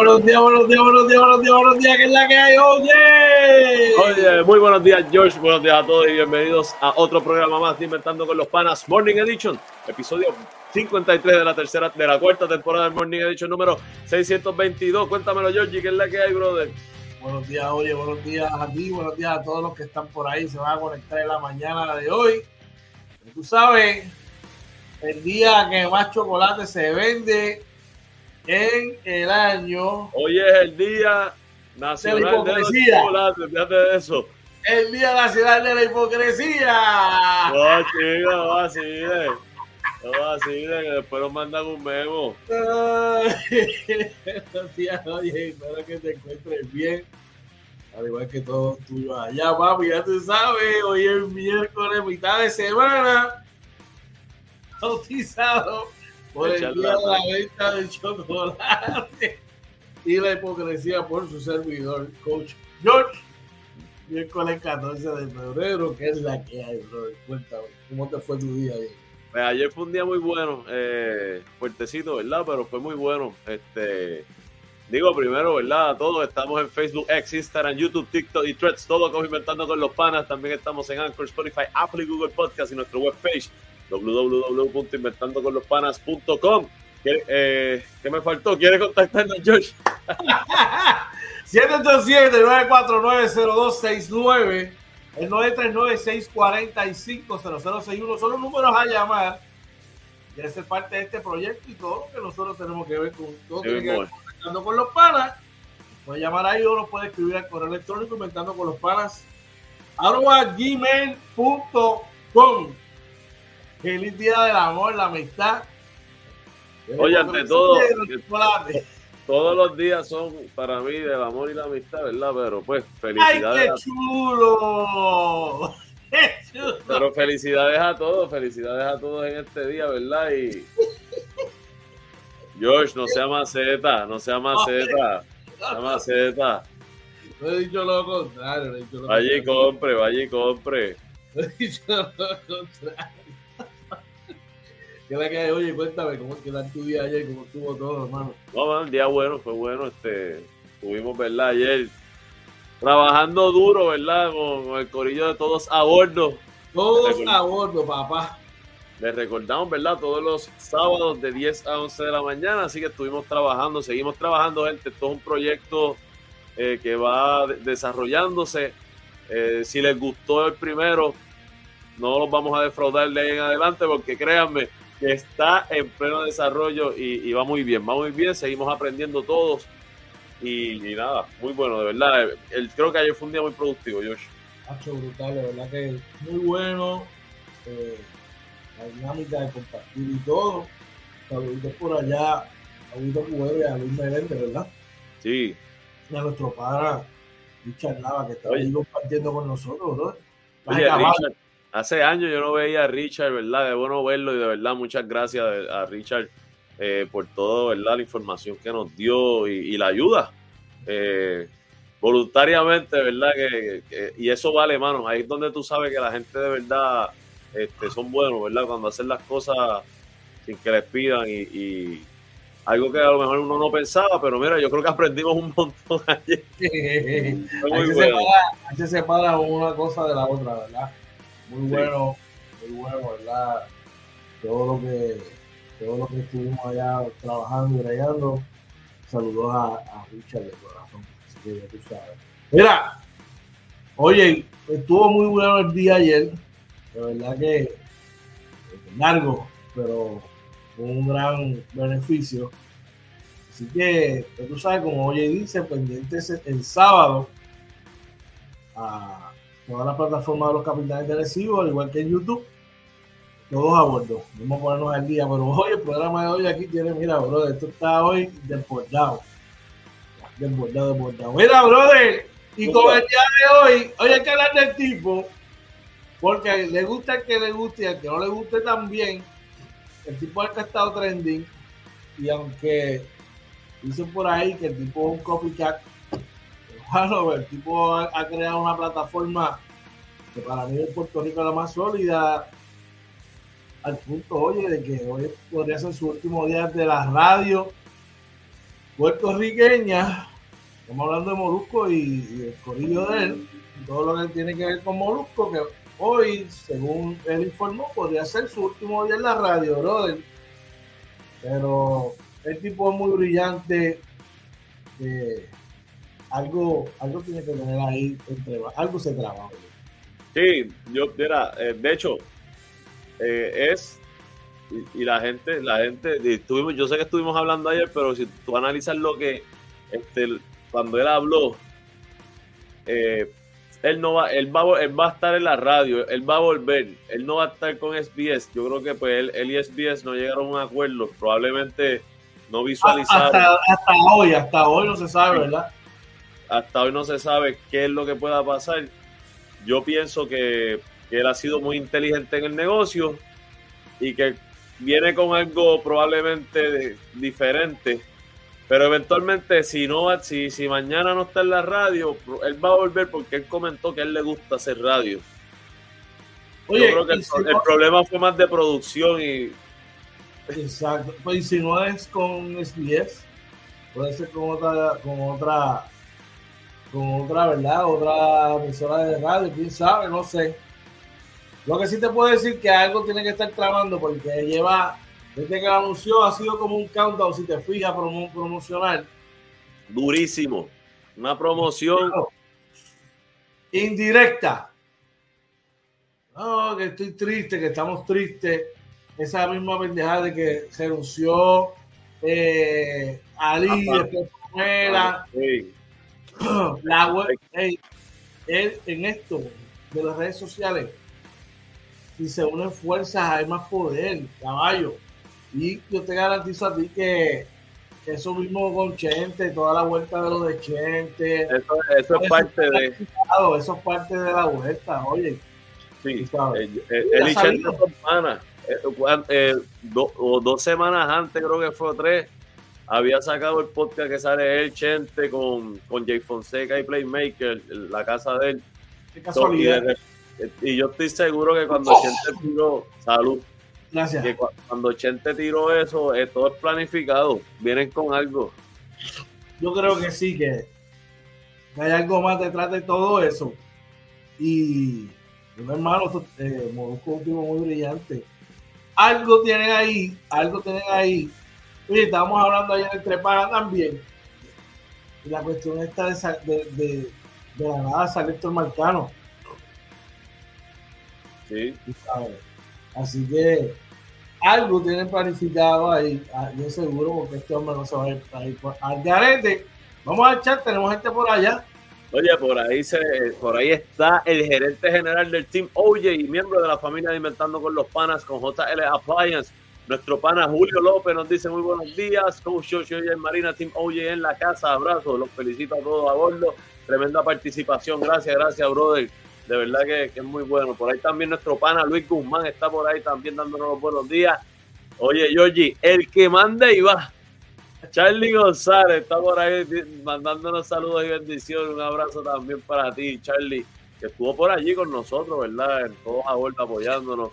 buenos días, buenos días, buenos días, buenos días, buenos días, que es la que hay, oye. Oye, muy buenos días, George. Buenos días a todos y bienvenidos a otro programa más de Inventando con los Panas Morning Edition, episodio 53 de la tercera, de la cuarta temporada del Morning Edition número 622. Cuéntamelo, George, ¿qué es la que hay, brother? Buenos días, oye, buenos días a ti, buenos días a todos los que están por ahí, se van a conectar en la mañana de hoy. Tú sabes, el día que más chocolate se vende en el año. Hoy es el día nacional de, la hipocresía. fíjate de eso. El día nacional de la hipocresía. No, chico, no vacile. No vacile, que después nos mandan un memo. Buenos días, oye, espero que te encuentres bien. Al igual que todos tuyos allá, papi, ya tú sabes, hoy es miércoles, mitad de semana, bautizado por el día de la venta del chocolate y la hipocresía por su servidor, Coach George. Miércoles 14 de febrero, que es la que hay, brother. Cuéntame, ¿cómo te fue tu día ayer? Pues ayer fue un día muy bueno, eh, fuertecito, ¿verdad? Pero fue muy bueno. Este, digo primero, ¿verdad? Todos estamos en Facebook, X, Instagram, YouTube, TikTok y Threads, todo como Inventando con los Panas. También estamos en Anchor, Spotify, Apple y Google Podcast y nuestra webpage www.inventandoconlospanas.com. ¿Qué, eh, ¿Qué me faltó? ¿Quiere contactarnos, George? 787-949-0269, el 939-645-0061 son los números a llamar. Quiere ser parte de este proyecto y todo lo que nosotros tenemos que ver con todo Sí, tiene que ver amor. con Inventando con los panas. Puede llamar ahí o nos puede escribir al correo electrónico inventando con los panas arroba gmail.com. Feliz día del amor, la amistad. Oye, ante todo. Todos los días son para mí del amor y la amistad, ¿verdad? Pero pues, ¡Ay, felicidades. qué a- chulo! ¡Qué chulo! pero felicidades a todos, felicidades a todos en este día, ¿verdad? Y. George, no sea maceta, no sea maceta, no sea maceta. No he dicho lo contrario. No he dicho lo Vaya y compre, vaya y compre. No he dicho lo contrario. ¿Qué la que? Oye, cuéntame, ¿cómo que tal tu día ayer? ¿Cómo estuvo todo, hermano? No, man, el día bueno, fue bueno. Este, tuvimos, ¿verdad? Ayer trabajando duro, ¿verdad? Con, con el corillo de todos a bordo. Todos a bordo, papá. Les recordamos, ¿verdad? Todos los sábados de 10 a 11 de la mañana, así que estuvimos trabajando, seguimos trabajando, gente. Esto es un proyecto eh, que va de- desarrollándose. Eh, si les gustó el primero, no los vamos a defraudar de ahí en adelante, porque créanme que está en pleno desarrollo y, y va muy bien, va muy bien, seguimos aprendiendo todos. Y, y nada, muy bueno, de verdad. El, creo que ayer fue un día muy productivo, Josh. Hacho brutal, de verdad que muy bueno. eh, la dinámica de compartir y todo. Saluditos por allá. Saluditos Cubero y a Luis Meléndez, ¿verdad? Sí, Y a nuestro padre Richard Lava, que está Oye. ahí compartiendo con nosotros, ¿no? Oye, Richard, hace años yo no veía a Richard, ¿verdad? De bueno verlo y de verdad muchas gracias a Richard eh, por todo, ¿verdad? La información que nos dio y, y la ayuda. eh, voluntariamente, ¿verdad? Que, que- y eso vale, mano. Ahí es donde tú sabes que la gente de verdad este, son buenos, ¿verdad? Cuando hacen las cosas sin que les pidan y, y algo que a lo mejor uno no pensaba, pero mira, yo creo que aprendimos un montón ayer. Muy se, separa, ahí se separa una cosa de la otra, ¿verdad? Muy bueno, muy bueno, ¿verdad? Todo lo que, todo lo que estuvimos allá trabajando y bregando. Saludos a, a Richard de corazón. Así que ya tú sabes. Mira, oye, estuvo muy bueno el día ayer. De verdad que eh, largo, pero con un gran beneficio. Así que, tú sabes, como oye dice, pendientes el sábado a todas las plataformas de los capitanes de recibo, al igual que en YouTube. Todos a bordo. Vamos a ponernos al día. Pero hoy, el programa de hoy aquí tiene, mira, brother, esto está hoy desbordado. Desbordado, desbordado. Mira, brother, y con el día de hoy, hoy hay que hablar del tipo, porque le gusta el que le guste y al que no le guste también. El tipo es que ha estado trending. Y aunque dicen por ahí que el tipo es un copycat, bueno, el tipo ha, creado una plataforma que para mí en Puerto Rico la más sólida, al punto, oye, de que hoy podría ser su último día de la radio, puertorriqueña. Estamos hablando de Molusco y, el corillo de él, todo lo que tiene que ver con Molusco, que hoy, según él informó, podría ser su último día en la radio, brother. Pero el tipo es muy brillante. Eh, algo, algo tiene que tener ahí, entre, algo se trabaja. Sí, yo, mira, eh, de hecho, eh, es y, la gente, la gente, estuvimos, yo sé que estuvimos hablando ayer, pero si tú analizas lo que, este, cuando él habló, eh, él no va, él va, él va a estar en la radio, él va a volver, él no va a estar con SBS. Yo creo que pues él, y SBS no llegaron a un acuerdo, probablemente no visualizaron. Hasta, hasta hoy, hasta hoy no se sabe, ¿verdad? Hasta hoy no se sabe qué es lo que pueda pasar. Yo pienso que, que él ha sido muy inteligente en el negocio y que viene con algo probablemente diferente, pero eventualmente si no si, si mañana no está en la radio, él va a volver porque él comentó que a él le gusta hacer radio. Oye, Yo creo que el, problema fue más de producción y Exacto. Pues y si no es con SBS, puede ser con otra, con otra, con otra, ¿verdad? Otra emisora de radio, quién sabe, no sé. Lo que sí te puedo decir que algo tiene que estar trabajando porque lleva, desde que lo anunció, ha sido como un countdown, si te fijas, promocional. Durísimo. Una promoción. Indirecta. No, que estoy triste, que estamos tristes. Esa misma pendejada de que se anunció eh, Ali, después La web, en esto de las redes sociales si se unen fuerzas hay más poder, caballo. Y yo te garantizo a ti que eso mismo con Chente, toda la vuelta de los de Chente. Eso, eso es parte de. Eso es parte de la vuelta, oye. Sí, él, y Chente son eh, o dos semanas antes, creo que fue tres, había sacado el podcast que sale él, Chente, con, con Jay Fonseca y Playmaker, la casa de él. Qué casualidad. Y yo estoy seguro que cuando Chente tiró, salud. Gracias. Que cuando Chente tiró eso, eh, todo es planificado. Vienen con algo. Yo creo que sí, que, hay algo más detrás de todo eso. Y, hermano, eh, Molusco es un tipo muy brillante. Algo tienen ahí, algo tienen ahí. Oye, estábamos hablando ayer entre para también. Y la cuestión está de, de, de, la nada sale Héctor Marcano Así que algo tienen planificado ahí, ah, yo seguro, porque este hombre no se va a ir, a ir por, al garete. Vamos a echar, tenemos gente por allá. Oye, por ahí se, por ahí está el gerente general del Team OJ y miembro de la familia de Inventando con los Panas con JL Appliance. Nuestro pana Julio López nos dice muy buenos días. Coach Joshua Marina, Team OJ en la casa. Abrazo, los felicito a todos a bordo. Tremenda participación. Gracias, gracias, brother de verdad que, es muy bueno. Por ahí también nuestro pana Luis Guzmán está por ahí también dándonos los buenos días. Oye, Georgie, el que manda y va. Charlie González está por ahí mandándonos saludos y bendiciones. Un abrazo también para ti, Charlie, que estuvo por allí con nosotros, ¿verdad? Todos a vuelta apoyándonos.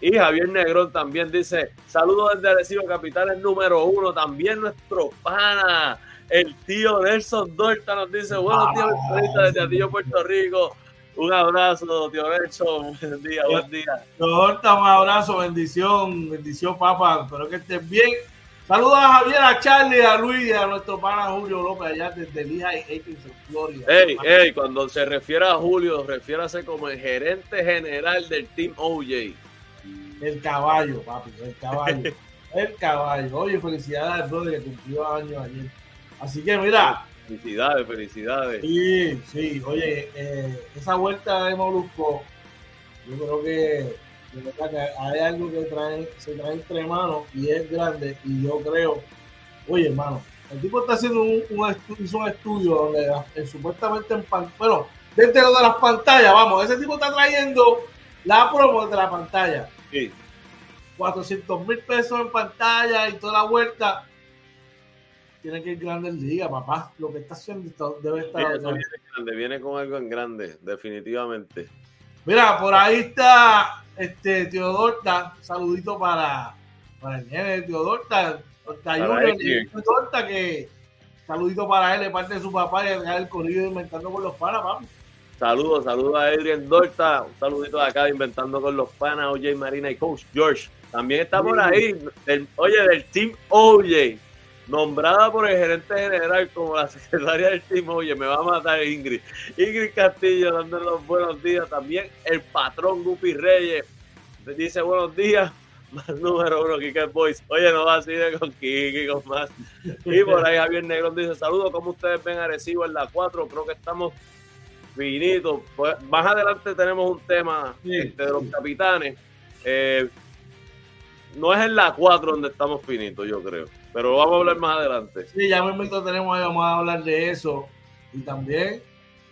Y Javier Negrón también dice: Saludos desde Arecibo Capitales número uno. También nuestro pana, el tío Nelson Dorta, nos dice: Buenos días, desde Atillo, Puerto Rico. Un abrazo, tío Nelson. Buen día, buen día. Torta, un abrazo, bendición, bendición, papá. Espero que estés bien. Saludos a Javier, a Charlie, a Luis, a nuestro pana Julio López, allá desde Lija y en Florida. Ey, ey, cuando se refiere a Julio, refiérase como el gerente general del Team OJ. El caballo, papi, el caballo. el caballo. Oye, felicidades al brother que cumplió años ayer. Así que mira, Felicidades, felicidades. Sí, sí, oye, eh, esa vuelta de Molusco, yo creo que, hay algo que trae, se trae entre manos y es grande. Y yo creo, oye, hermano, el tipo está haciendo un, hizo un estudio donde eh, supuestamente en bueno, dentro de las pantallas, vamos, ese tipo está trayendo la promo de la pantalla. Sí. 400 mil pesos en pantalla y toda la vuelta tiene que ir grande en liga, papá. Lo que está haciendo debe estar. Viene, viene, grande, viene con algo en grande, definitivamente. Mira, por ahí está este Teodorta. Saludito para, para el nene de Teodorta. Teodorta que, saludito para él de parte de su papá y el corrido inventando con los panas, papi. Saludos, saludos a Adrian Dorta, un saludito de acá inventando con los panas, OJ Marina y Coach George. También está por ahí, oye, del Team OJ, nombrada por el gerente general como la secretaria del Team OJ, me va a matar Ingrid. Ingrid Castillo dándole los buenos días. También el patrón Guppy Reyes dice buenos días. Más número uno, Kike Boys. Oye, no va así de con Kiki, con más. Y por ahí Javier Negrón dice: Saludos, ¿cómo ustedes ven agresivo en la 4? Creo que estamos finitos. Pues, más adelante tenemos un tema este, de los capitanes. Eh, no es en la 4 donde estamos finitos, yo creo. Pero vamos a hablar más adelante. Sí, ya mismo tenemos ahí, vamos a hablar de eso. Y también,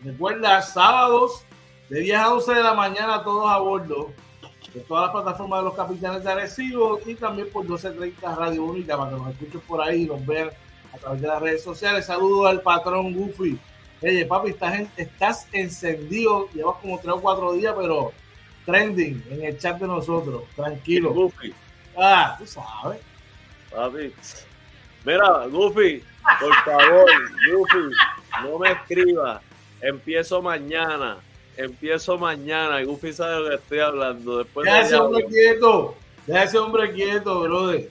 recuerda, sábados de 10 a 11 de la mañana, todos a bordo de todas las plataformas de los capitanes de Arecibo y también por 1230 Radio Única para que nos escuchen por ahí y nos vean a través de las redes sociales. Saludos al patrón Goofy. Oye, papi, estás, estás encendido, llevas como 3 o 4 días, pero trending en el chat de nosotros. Tranquilo. Goofy. Ah, tú sabes. Papi. Mira, Goofy, por favor, Goofy, no me escribas. Empiezo mañana. Empiezo mañana. Goofy sabe de lo que estoy hablando. Después Deja ese hombre quieto. Deja ese hombre quieto, brother.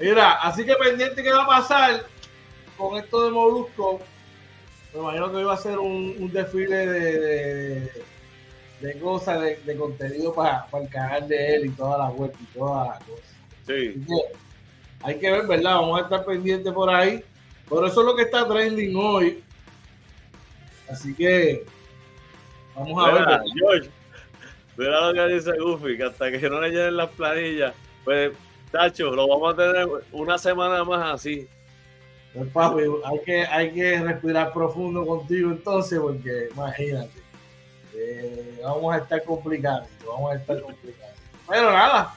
Mira, así que pendiente que va a pasar con esto de Molusco. Me imagino que iba a ser un, desfile de, de, cosas, de, contenido para, para, el canal de él y todas las web y todas las cosas. Sí. hay que ver, ¿verdad? Vamos a estar pendientes por ahí. Por eso es lo que está trending hoy. Así que vamos a ver. George, mira lo que dice Goofy, que hasta que no le llenen las planillas, pues, Tacho, lo vamos a tener una semana más así. Pues, papi, hay que, hay que respirar profundo contigo entonces, porque imagínate, eh, vamos a estar complicados, vamos a estar complicados. Pero nada,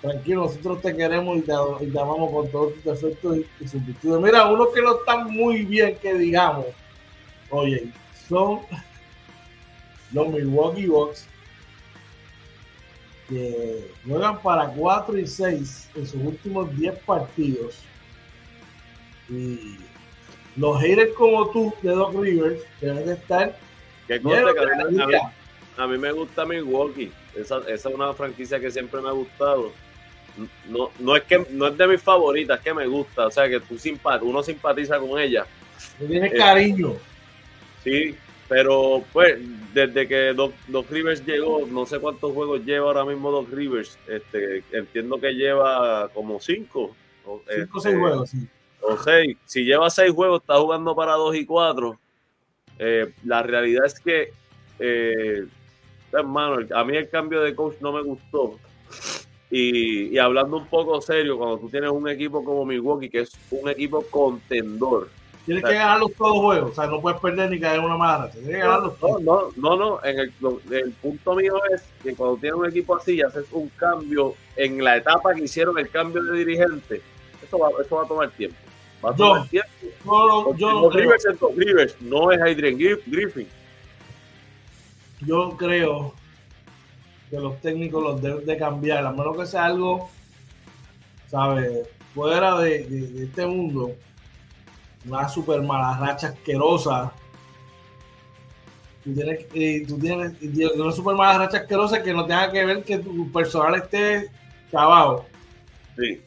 tranquilo, nosotros te queremos y te, amamos con todos tus defectos y, sus virtudes. Mira, uno que no está muy bien, que digamos, oye, son los Milwaukee Bucks que juegan para 4 y 6 en sus últimos 10 partidos. Y los haters como tú de Doc Rivers deben de estar. Que a, mí, me gusta Milwaukee. Esa, esa es una franquicia que siempre me ha gustado no, no es que no es de mis favoritas, es que me gusta, o sea que tú uno simpatiza con ella. Tienes cariño. Sí, pero pues desde que Doc, Rivers llegó, no sé cuántos juegos lleva ahora mismo Doc Rivers, este, entiendo que lleva como cinco. cinco o seis este, juegos, sí. O seis. Si lleva seis juegos, está jugando para dos y cuatro. Eh, la realidad es que, eh, hermano, a mí el cambio de coach no me gustó. Y, hablando un poco serio, cuando tú tienes un equipo como Milwaukee, que es un equipo contendor. Tienes que ganar los todos juegos, o sea, no puedes perder ni caer una mala. Tienes que ganarlos todos. No, no, no, En el, el, punto mío es que cuando tienes un equipo así y haces un cambio en la etapa que hicieron el cambio de dirigente, eso va, eso va a tomar tiempo. Va a tomar tiempo. No, yo no Rivers es no es Adrian Griffin. Yo creo que los técnicos los deben de cambiar, a menos que sea algo, ¿sabes? Fuera de, este mundo, una super mala racha asquerosa. Tú tienes, y tú tienes una super mala racha asquerosa que no tenga que ver que tu personal esté chavado. Sí.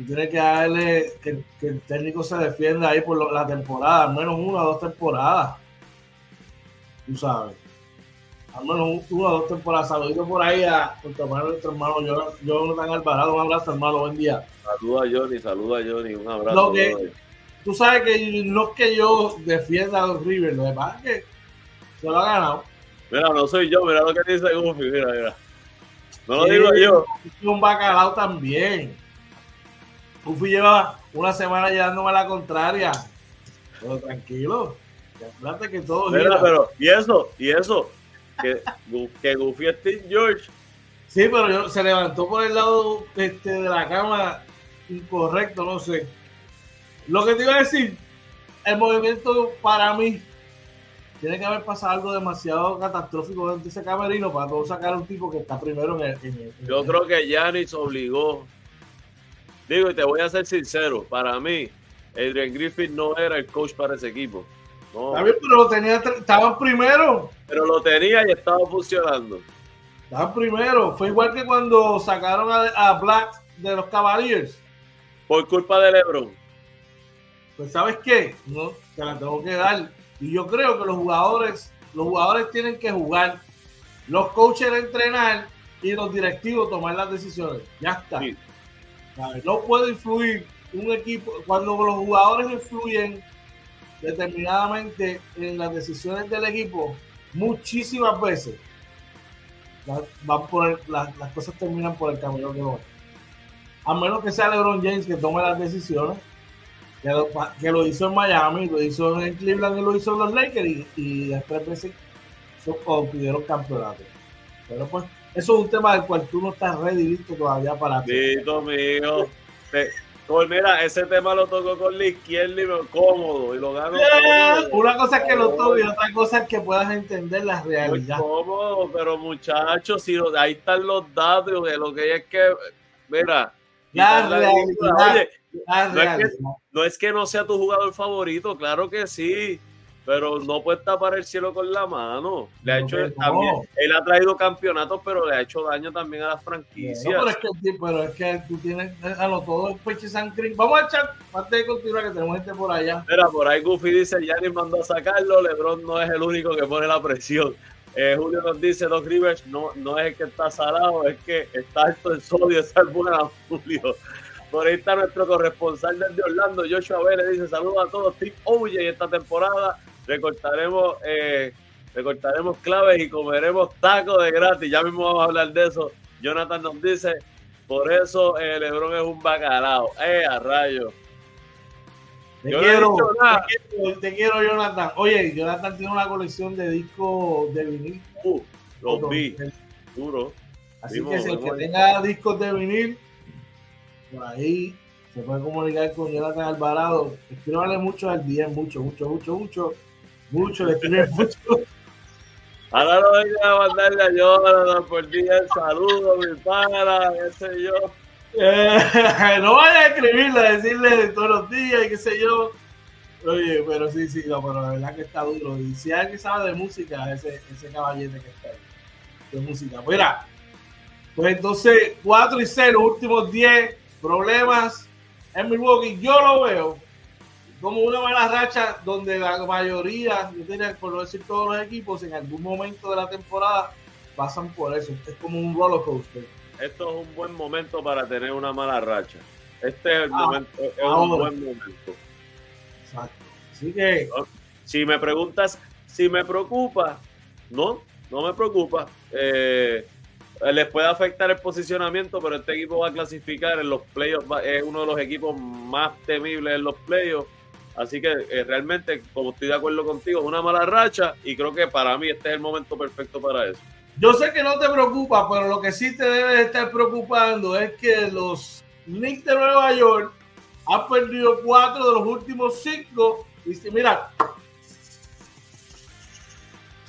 Y tienes que darle que, el técnico se defienda ahí por la temporada, al menos una o dos temporadas. Tú sabes al menos una o dos temporadas. Saluditos por ahí a nuestro hermano, nuestro hermano Jonathan Alvarado. Un abrazo, hermano, buen día. Saluda a Johnny, saluda a Johnny, un abrazo. tú sabes que no es que yo defienda a los Rivers, lo demás es que se lo ha ganado. Mira, no soy yo, mira lo que dice Goofy, mira, mira. No lo digo yo. Un bacalao también. Goofy lleva una semana llevándome a la contraria. Pero tranquilo. Que todo Mira, pero, y eso, y eso, que, que Goofy Steve George. Sí, pero se levantó por el lado este, de la cama incorrecto, no sé. Lo que te iba a decir, el movimiento para mí tiene que haber pasado algo demasiado catastrófico dentro de ese camerino para todo sacar a un tipo que está primero en el. Yo creo que Yanis obligó. Digo, y te voy a ser sincero, para mí, Adrian Griffith no era el coach para ese equipo. No. pero lo tenía, estaban primero. Pero lo tenía y estaba funcionando. Estaban primero. Fue igual que cuando sacaron a, Black de los Cavaliers. Por culpa de LeBron. Pues sabes qué, no, te la tengo que dar. Y yo creo que los jugadores, los jugadores tienen que jugar, los coaches entrenar y los directivos tomar las decisiones. Ya está. No puede influir un equipo cuando los jugadores influyen determinadamente en las decisiones del equipo muchísimas veces van por las, cosas terminan por el camino que va a menos que sea LeBron James que tome las decisiones que lo, hizo en Miami lo hizo en Cleveland y lo hizo en los Lakers y, y después veces obtuvieron campeonato pero pues eso es un tema del cual tú no estás ready listo todavía para ti. mío. Pues mira, ese tema lo tocó con la izquierda y me cómodo y lo gano. Una cosa es que lo toque y otra cosa es que puedas entender la realidad. Muy cómodo, pero muchachos, si ahí están los datos de lo que hay es que, mira, la realidad, no, Es que, no es que no sea tu jugador favorito, claro que sí pero no puede tapar el cielo con la mano. Le ha hecho también, él ha traído campeonatos, pero le ha hecho daño también a las franquicias. pero, es que, pero es que tú tienes a lo todo Peche San Vamos a echar, antes de continuar, que tenemos gente por allá. Mira, por ahí Goofy dice, ni mandó a sacarlo, Lebron no es el único que pone la presión. Eh, Julio nos dice, Doc Rivers no, no es el que está salado, es que está alto el sodio, esa es buena, Julio. Por ahí está nuestro corresponsal desde Orlando, Joshua Vélez, dice saludos a todos, Team OJ esta temporada recortaremos, eh, recortaremos claves y comeremos tacos de gratis. Ya mismo vamos a hablar de eso. Jonathan nos dice, por eso el eh, Lebron es un bacalao. ¡Eh, a rayo! Te quiero, te quiero, Jonathan. Oye, Jonathan tiene una colección de discos de vinil. Uh, los vi, duro. Así que si el que tenga discos de vinil, por ahí se puede comunicar con Jonathan Alvarado. Escríbale mucho al día, mucho, mucho, mucho, mucho mucho, le escriben mucho. Ahora no venga a mandarle a Jonathan por día el saludo, mi pana, qué sé yo. Eh, no vaya a escribirle, a decirle todos los días y qué sé yo. Oye, pero sí, sí, no, pero la verdad que está duro. Y si alguien sabe de música, ese, ese caballete que está ahí, de música. Mira, pues entonces 4 y 0, últimos 10 problemas en Milwaukee. Yo lo veo como una mala racha donde la mayoría, yo diría, por no decir todos los equipos, en algún momento de la temporada pasan por eso. Es como un roller coaster. Esto es un buen momento para tener una mala racha. Este es el ah, momento, es un buen momento. Exacto. Así que. Si me preguntas, si me preocupa, no, no me preocupa. Eh, les puede afectar el posicionamiento, pero este equipo va a clasificar en los playoffs. Es uno de los equipos más temibles en los playoffs Así que eh, realmente, como estoy de acuerdo contigo, es una mala racha y creo que para mí este es el momento perfecto para eso. Yo sé que no te preocupa, pero lo que sí te debe estar preocupando es que los Knicks de Nueva York han perdido cuatro de los últimos cinco. Y mira,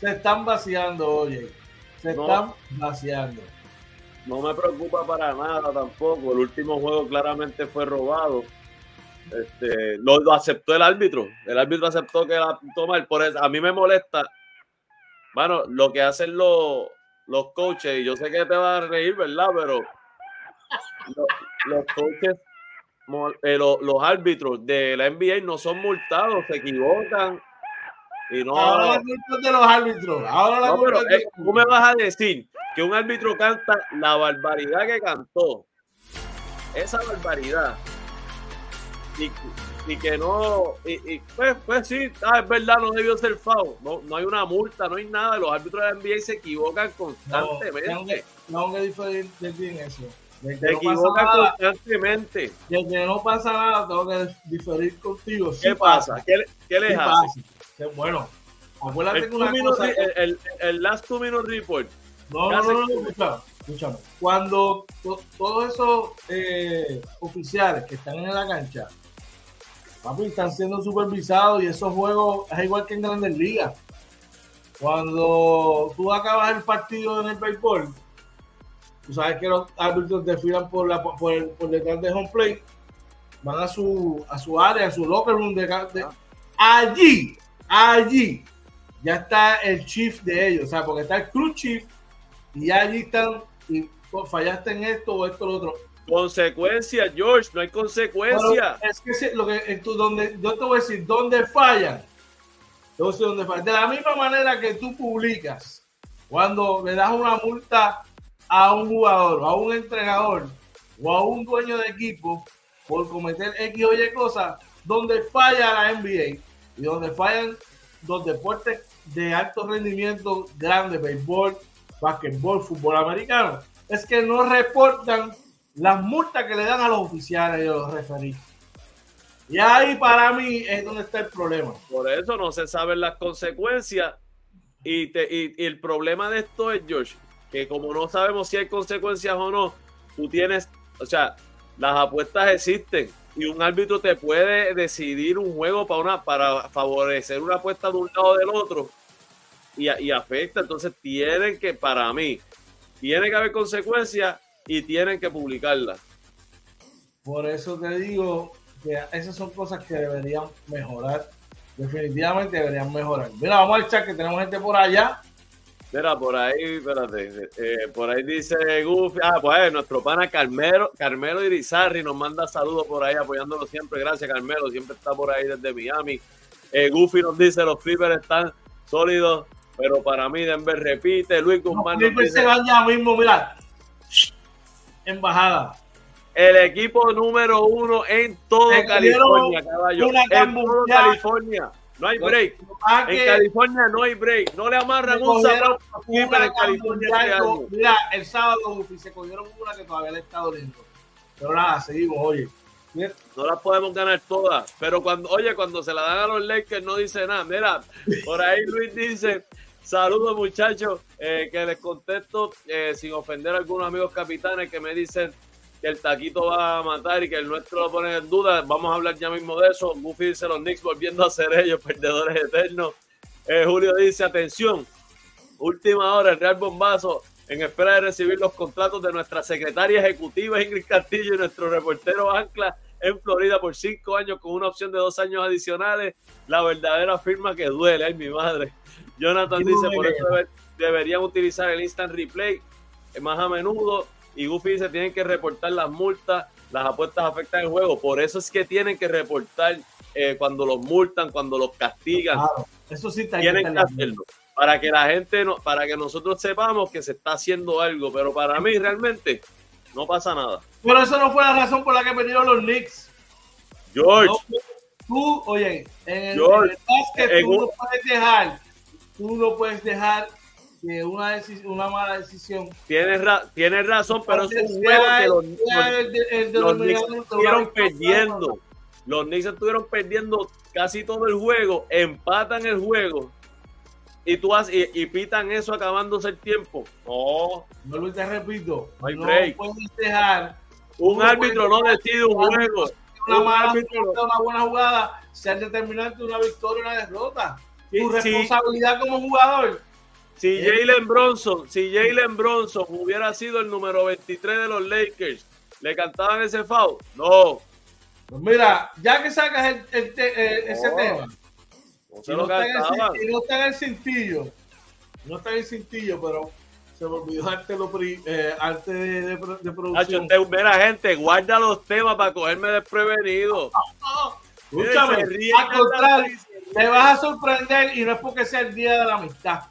se están vaciando, oye. Se están vaciando. No me preocupa para nada tampoco. El último juego claramente fue robado este, lo, aceptó el árbitro. El árbitro aceptó que la tomar. Por eso, a mí me molesta. Bueno, lo que hacen los, los coaches, y yo sé que te va a reír, ¿verdad? Pero los, coaches, eh, los, árbitros de la NBA no son multados, se equivocan. Y no, ahora la de los árbitros. Ahora la no, pero, eh, tú me vas a decir que un árbitro canta la barbaridad que cantó. Esa barbaridad y, que no, y, pues, pues sí, ah, es verdad, no debió ser FAO, no, no hay una multa, no hay nada, los árbitros de la NBA se equivocan constantemente. No, tengo que diferir de ti en eso. se equivocan constantemente. De que no pasa nada, tengo que diferir contigo. ¿Qué pasa? ¿Qué, qué les hace? bueno, acuérdate el, que una cosa... el, el, last two minute report. No, no, no, no, escúchame. Cuando todos esos eh, oficiales que están en la cancha Papi, están siendo supervisados y esos juegos es igual que en Grandes Ligas. Cuando tú acabas el partido en el béisbol, tú sabes que los árbitros desfilan por, la, por, detrás de home plate van a su, a su área, a su locker room de, de allí, allí, ya está el chief de ellos, o sea, porque está el crew chief y allí están, y pues, fallaste en esto o esto o lo otro. Consecuencia, George, no hay consecuencia. es que lo que tú, donde, yo te voy a decir, ¿dónde fallan? Entonces, ¿dónde fallan? De la misma manera que tú publicas, cuando le das una multa a un jugador, a un entrenador o a un dueño de equipo por cometer X o Y cosas, donde falla la NBA y donde fallan los deportes de alto rendimiento grandes, béisbol, básquetbol, fútbol americano, es que no reportan las multas que le dan a los oficiales y a los. Y ahí para mí es donde está el problema. Por eso no se saben las consecuencias. Y, y, el problema de esto es, George, que como no sabemos si hay consecuencias o no, tú tienes, o sea, las apuestas existen y un árbitro te puede decidir un juego para, una, para favorecer una apuesta de un lado o del otro y, y afecta. Entonces tienen que, para mí, tiene que haber consecuencias y tienen que publicarlas. Por eso te digo que esas son cosas que deberían mejorar. Definitivamente deberían mejorar. Mira, vamos al chat que tenemos gente por allá. Mira, por ahí, espérate, eh, por ahí dice Goofy, ah, pues nuestro pana Carmelo, Carmelo Irizarri nos manda saludos por ahí apoyándolo siempre, gracias Carmelo, siempre está por ahí desde Miami. Eh, Goofy nos dice, los Clippers están sólidos, pero para mí Denver repite, Luis Guzmán Los Clippers se van ya mismo, mira, embajada. El equipo número uno en todo California, caballo. En todo California. No hay break. En California no hay break. No le amarran un zapato en California. Este mira, el sábado se cogieron una que todavía le está doliendo. Pero nada, seguimos, oye. No las podemos ganar todas, pero cuando, oye, cuando se la dan a los Lakers no dice nada. Mira, por ahí Luis dice, saludos muchachos, eh, que les contesto eh, sin ofender a algunos amigos capitanes que me dicen que el taquito va a matar y que el nuestro lo pone en duda. Vamos a hablar ya mismo de eso. Buffy dice los Knicks volviendo a ser ellos, perdedores eternos. Eh, Julio dice, atención, última hora, el Real Bombazo, en espera de recibir los contratos de nuestra secretaria ejecutiva Ingrid Castillo y nuestro reportero Ancla en Florida por cinco años con una opción de dos años adicionales. La verdadera firma que duele, ay mi madre. Jonathan dice, por eso deberían utilizar el instant replay más a menudo y Goofy dice tienen que reportar las multas, las apuestas afectan el juego, por eso es que tienen que reportar eh, cuando los multan, cuando los castigan. eso sí está tienen que hacerlo para que la gente no, para que nosotros sepamos que se está haciendo algo, pero para mí realmente no pasa nada. Pero eso no fue la razón por la que perdieron los Knicks. George. tú, oye, en el, George, tú no puedes dejar, tú no puedes dejar que una, una mala decisión. Tienes, tienes razón, pero es un juego que los, Knicks estuvieron perdiendo. Los Knicks estuvieron perdiendo casi todo el juego, empatan el juego y tú has, y, pitan eso acabándose el tiempo. No, no te repito. No, break. puedes dejar. Un árbitro no decide un juego. Una, mala una buena jugada, ser determinante una victoria o una derrota. Tu responsabilidad como jugador si Jalen Bronson, si Jalen Bronson hubiera sido el número 23 de los Lakers, ¿le cantaban ese foul? No. Pues mira, ya que sacas el, eh, ese tema, no, se lo no, está el, no está en el cintillo, no está en el cintillo, pero se me olvidó darte lo eh, antes de, de, de producción. mira, gente, guarda los temas para cogerme desprevenido. Escúchame, al contrario, te vas a sorprender y no es porque sea el día de la amistad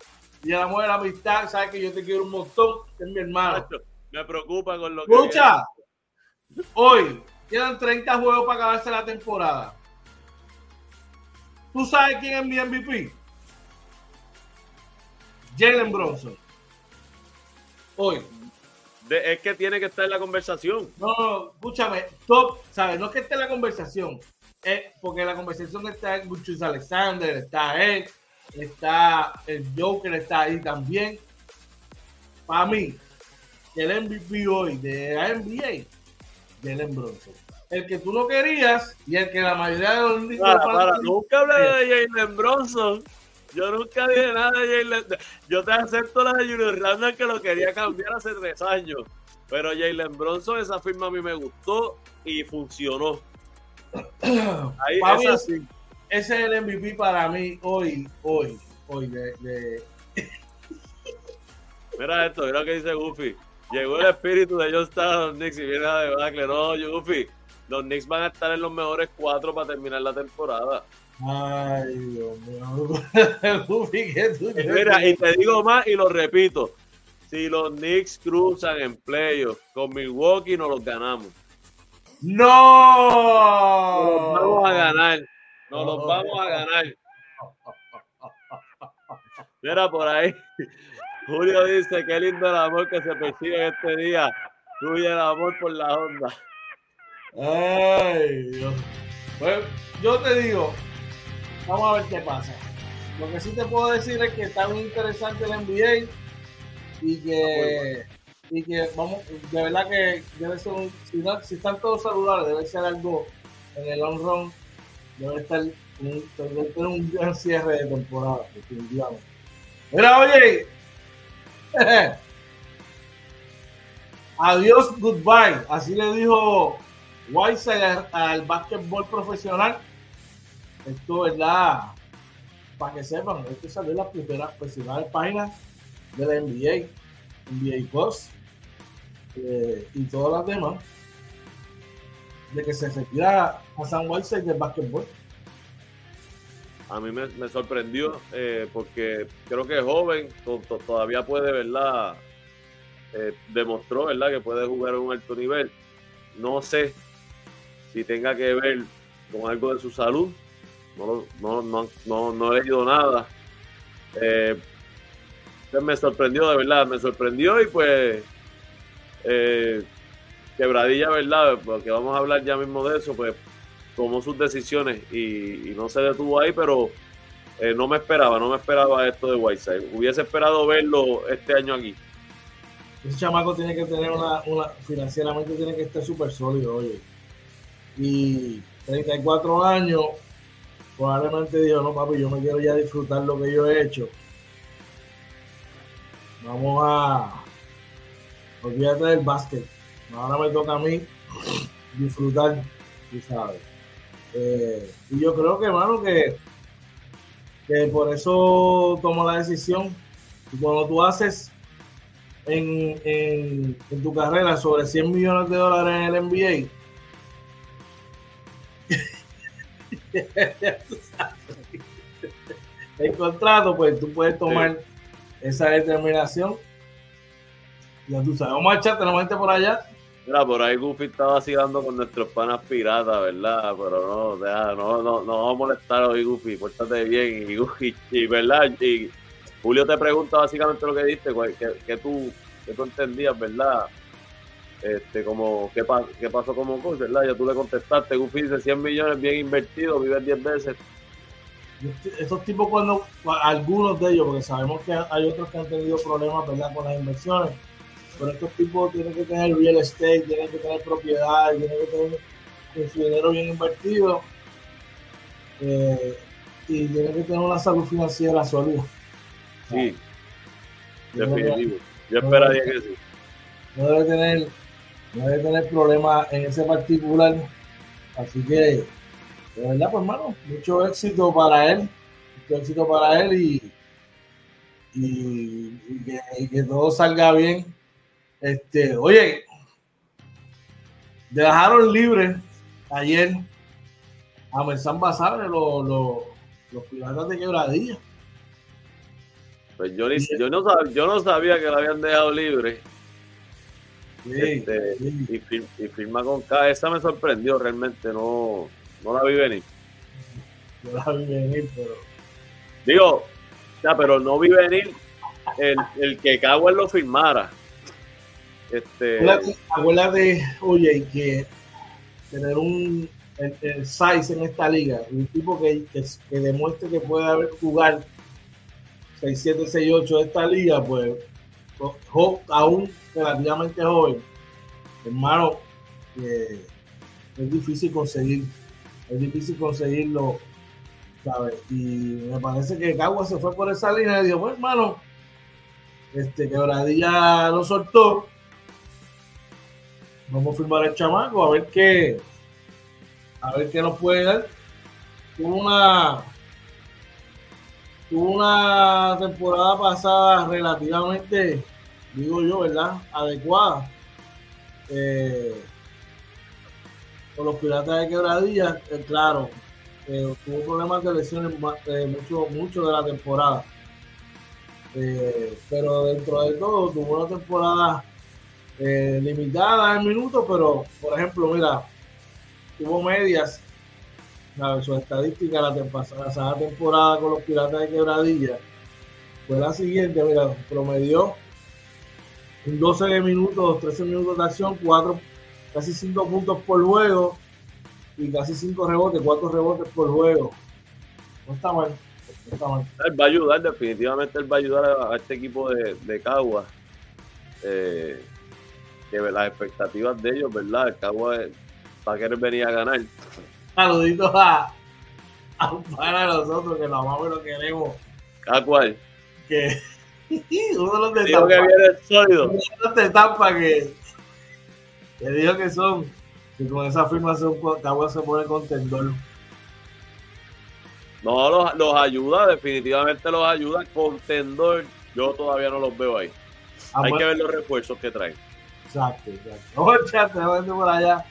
y el amor de la amistad, sabes que yo te quiero un montón, es mi hermano. Me preocupa con lo que. Escucha, hoy quedan 30 juegos para acabarse la temporada. ¿Tú sabes quién es mi MVP? Jalen Bronson. Hoy. es que tiene que estar en la conversación. No, no, escúchame, top, ¿sabes? No es que esté en la conversación, es porque la conversación está en Buchus Alexander, está él, está el Joker está ahí también. Para mí, el MVP hoy de la NBA, Jalen Bronson. El que tú no querías y el que la mayoría de los nunca hablé de Jalen Bronson. Yo nunca dije nada de Jalen. Yo te acepto la de Junior Randall que lo quería cambiar hace tres años. Pero Jalen Bronson, esa firma a mí me gustó y funcionó. Ahí, Papi, esa sí. ese es el MVP para mí hoy, hoy, hoy. De, de- Mira esto, mira lo que dice Goofy. Llegó el espíritu de John Star a los Knicks y viene a debacle. No, Goofy. Los Knicks van a estar en los mejores cuatro para terminar la temporada. Ay, Dios mío. Luffy, ¿qué tú Mira, y te digo más y lo repito. Si los Knicks cruzan en playoffs con Milwaukee, nos los ganamos. ¡No! Nos los vamos a ganar. Nos los vamos a ganar. Mira por ahí. Julio dice, qué lindo el amor que se percibe en este día. Fluye el amor por la onda. Ay, Dios. Pues yo te digo, vamos a ver qué pasa. Lo que sí te puedo decir es que está muy interesante el NBA y que, y que vamos, de verdad que debe ser un, si, si están todos saludables, debe ser algo en el long run, debe estar un, debe tener un gran cierre de temporada, definitivamente. Mira, oye, adiós, goodbye, así le dijo Whiteside al, al básquetbol profesional. Esto, ¿verdad? Para que sepan, esto salió en las primeras, principales páginas de la NBA, NBA Plus eh, y todas las demás, de que se retira a San Whiteside del básquetbol. A mí me, sorprendió eh, porque creo que es joven, to- to- todavía puede, ¿verdad? Eh, demostró, ¿verdad? Que puede jugar a un alto nivel. No sé si tenga que ver con algo de su salud. No, no, no, no, no he leído nada. Eh, pues me sorprendió, de verdad, me sorprendió y pues eh, quebradilla, ¿verdad? Porque vamos a hablar ya mismo de eso, pues tomó sus decisiones y, no se detuvo ahí, pero eh, no me esperaba, no me esperaba esto de Whiteside. Hubiese esperado verlo este año aquí. Ese chamaco tiene que tener una, una financieramente tiene que estar súper sólido, oye. Y 34 años, probablemente dijo, no papi, yo me quiero ya disfrutar lo que yo he hecho. Vamos a olvídate del básquet. Ahora me toca a mí disfrutar, tú sabes. Eh, y yo creo que, hermano, que, que por eso tomó la decisión. Y cuando tú haces en, en, en tu carrera sobre 100 millones de dólares en el NBA, el contrato, pues tú puedes tomar esa determinación. Ya tú sabes, vamos a echar, tenemos gente por allá. Mira, por ahí Goofy está vacilando con nuestros panas piratas, ¿verdad? Pero no, deja, no, no, no vamos a molestar hoy, Goofy, pórtate bien. Y, Goofy, y, ¿verdad? Y Julio te pregunta básicamente lo que diste, que, que tú, que tú entendías, ¿verdad? Este, como, ¿qué, pa- qué pasó como coach, verdad? Ya tú le contestaste, Goofy dice 100 millones bien invertidos, vives 10 veces. Estos tipos cuando, algunos de ellos, porque sabemos que hay otros que han tenido problemas, ¿verdad? Con las inversiones, pero estos tipos tienen que tener real estate, tienen que tener propiedad, tienen que tener su dinero bien invertido eh, y tienen que tener una salud financiera sólida. Sí, que definitivo. Yo esperaría que sí. no debe tener no debe tener problemas en ese particular así que de verdad pues hermano mucho éxito para él mucho éxito para él y y, y que, y que todo salga bien este oye dejaron libre ayer a Mersan Basabe los, los, los piratas de quebradilla Pues yo, ni- yo, no sab- yo no sabía que lo habían dejado libre. Sí, Este, sí. y, fir- y firma con K. Esa me sorprendió realmente, no, no la vi venir. yo la vi venir pero Digo, ya, pero no vi venir el, el que Cowell lo firmara. Este, Acuérdate, acuérdate, oye, que tener un el, size en esta liga, un tipo que, que, demuestre que puede haber jugar 6-7, 6-8 de esta liga, pues jo- aún relativamente joven, hermano, que es difícil conseguir, es difícil conseguirlo, ¿sabes? Y me parece que Cagua se fue por esa línea y dijo, pues hermano, este quebradilla lo soltó, vamos a firmar el chamaco a ver qué a ver qué nos puede dar. Tuvo una, tuvo una temporada pasada relativamente, digo yo, ¿verdad? Adecuada. Eh, con los piratas de quebradilla, eh, claro, eh, tuvo problemas de lesiones mucho, mucho de la temporada. pero dentro de todo, tuvo una temporada limitada en minutos, pero por ejemplo, mira, tuvo medias, su estadística la pasada temporada con los Piratas de Quebradilla fue la siguiente, mira, promedió un 12 de minutos, 13 minutos de acción, 4, casi 5 puntos por juego y casi 5 rebotes, 4 rebotes por juego. No está mal. No está mal. Él va a ayudar, definitivamente él va a ayudar a, este equipo de, de Cagua. Eh, que las expectativas de ellos, ¿verdad? Cagua para querer venir a ganar. Saluditos a, a para nosotros que lo amamos y lo queremos. ¿A cuál? Que uno de los de Tampa. que viene sólido. Uno de los de Tampa que, que dijo que son, que con esa firma se pone contendor. No, los, los ayuda, definitivamente los ayuda. Contendor, yo todavía no los veo ahí. Ah, Hay que ver los refuerzos que traen. Exacto, exacto. Vamos a echarte, por allá.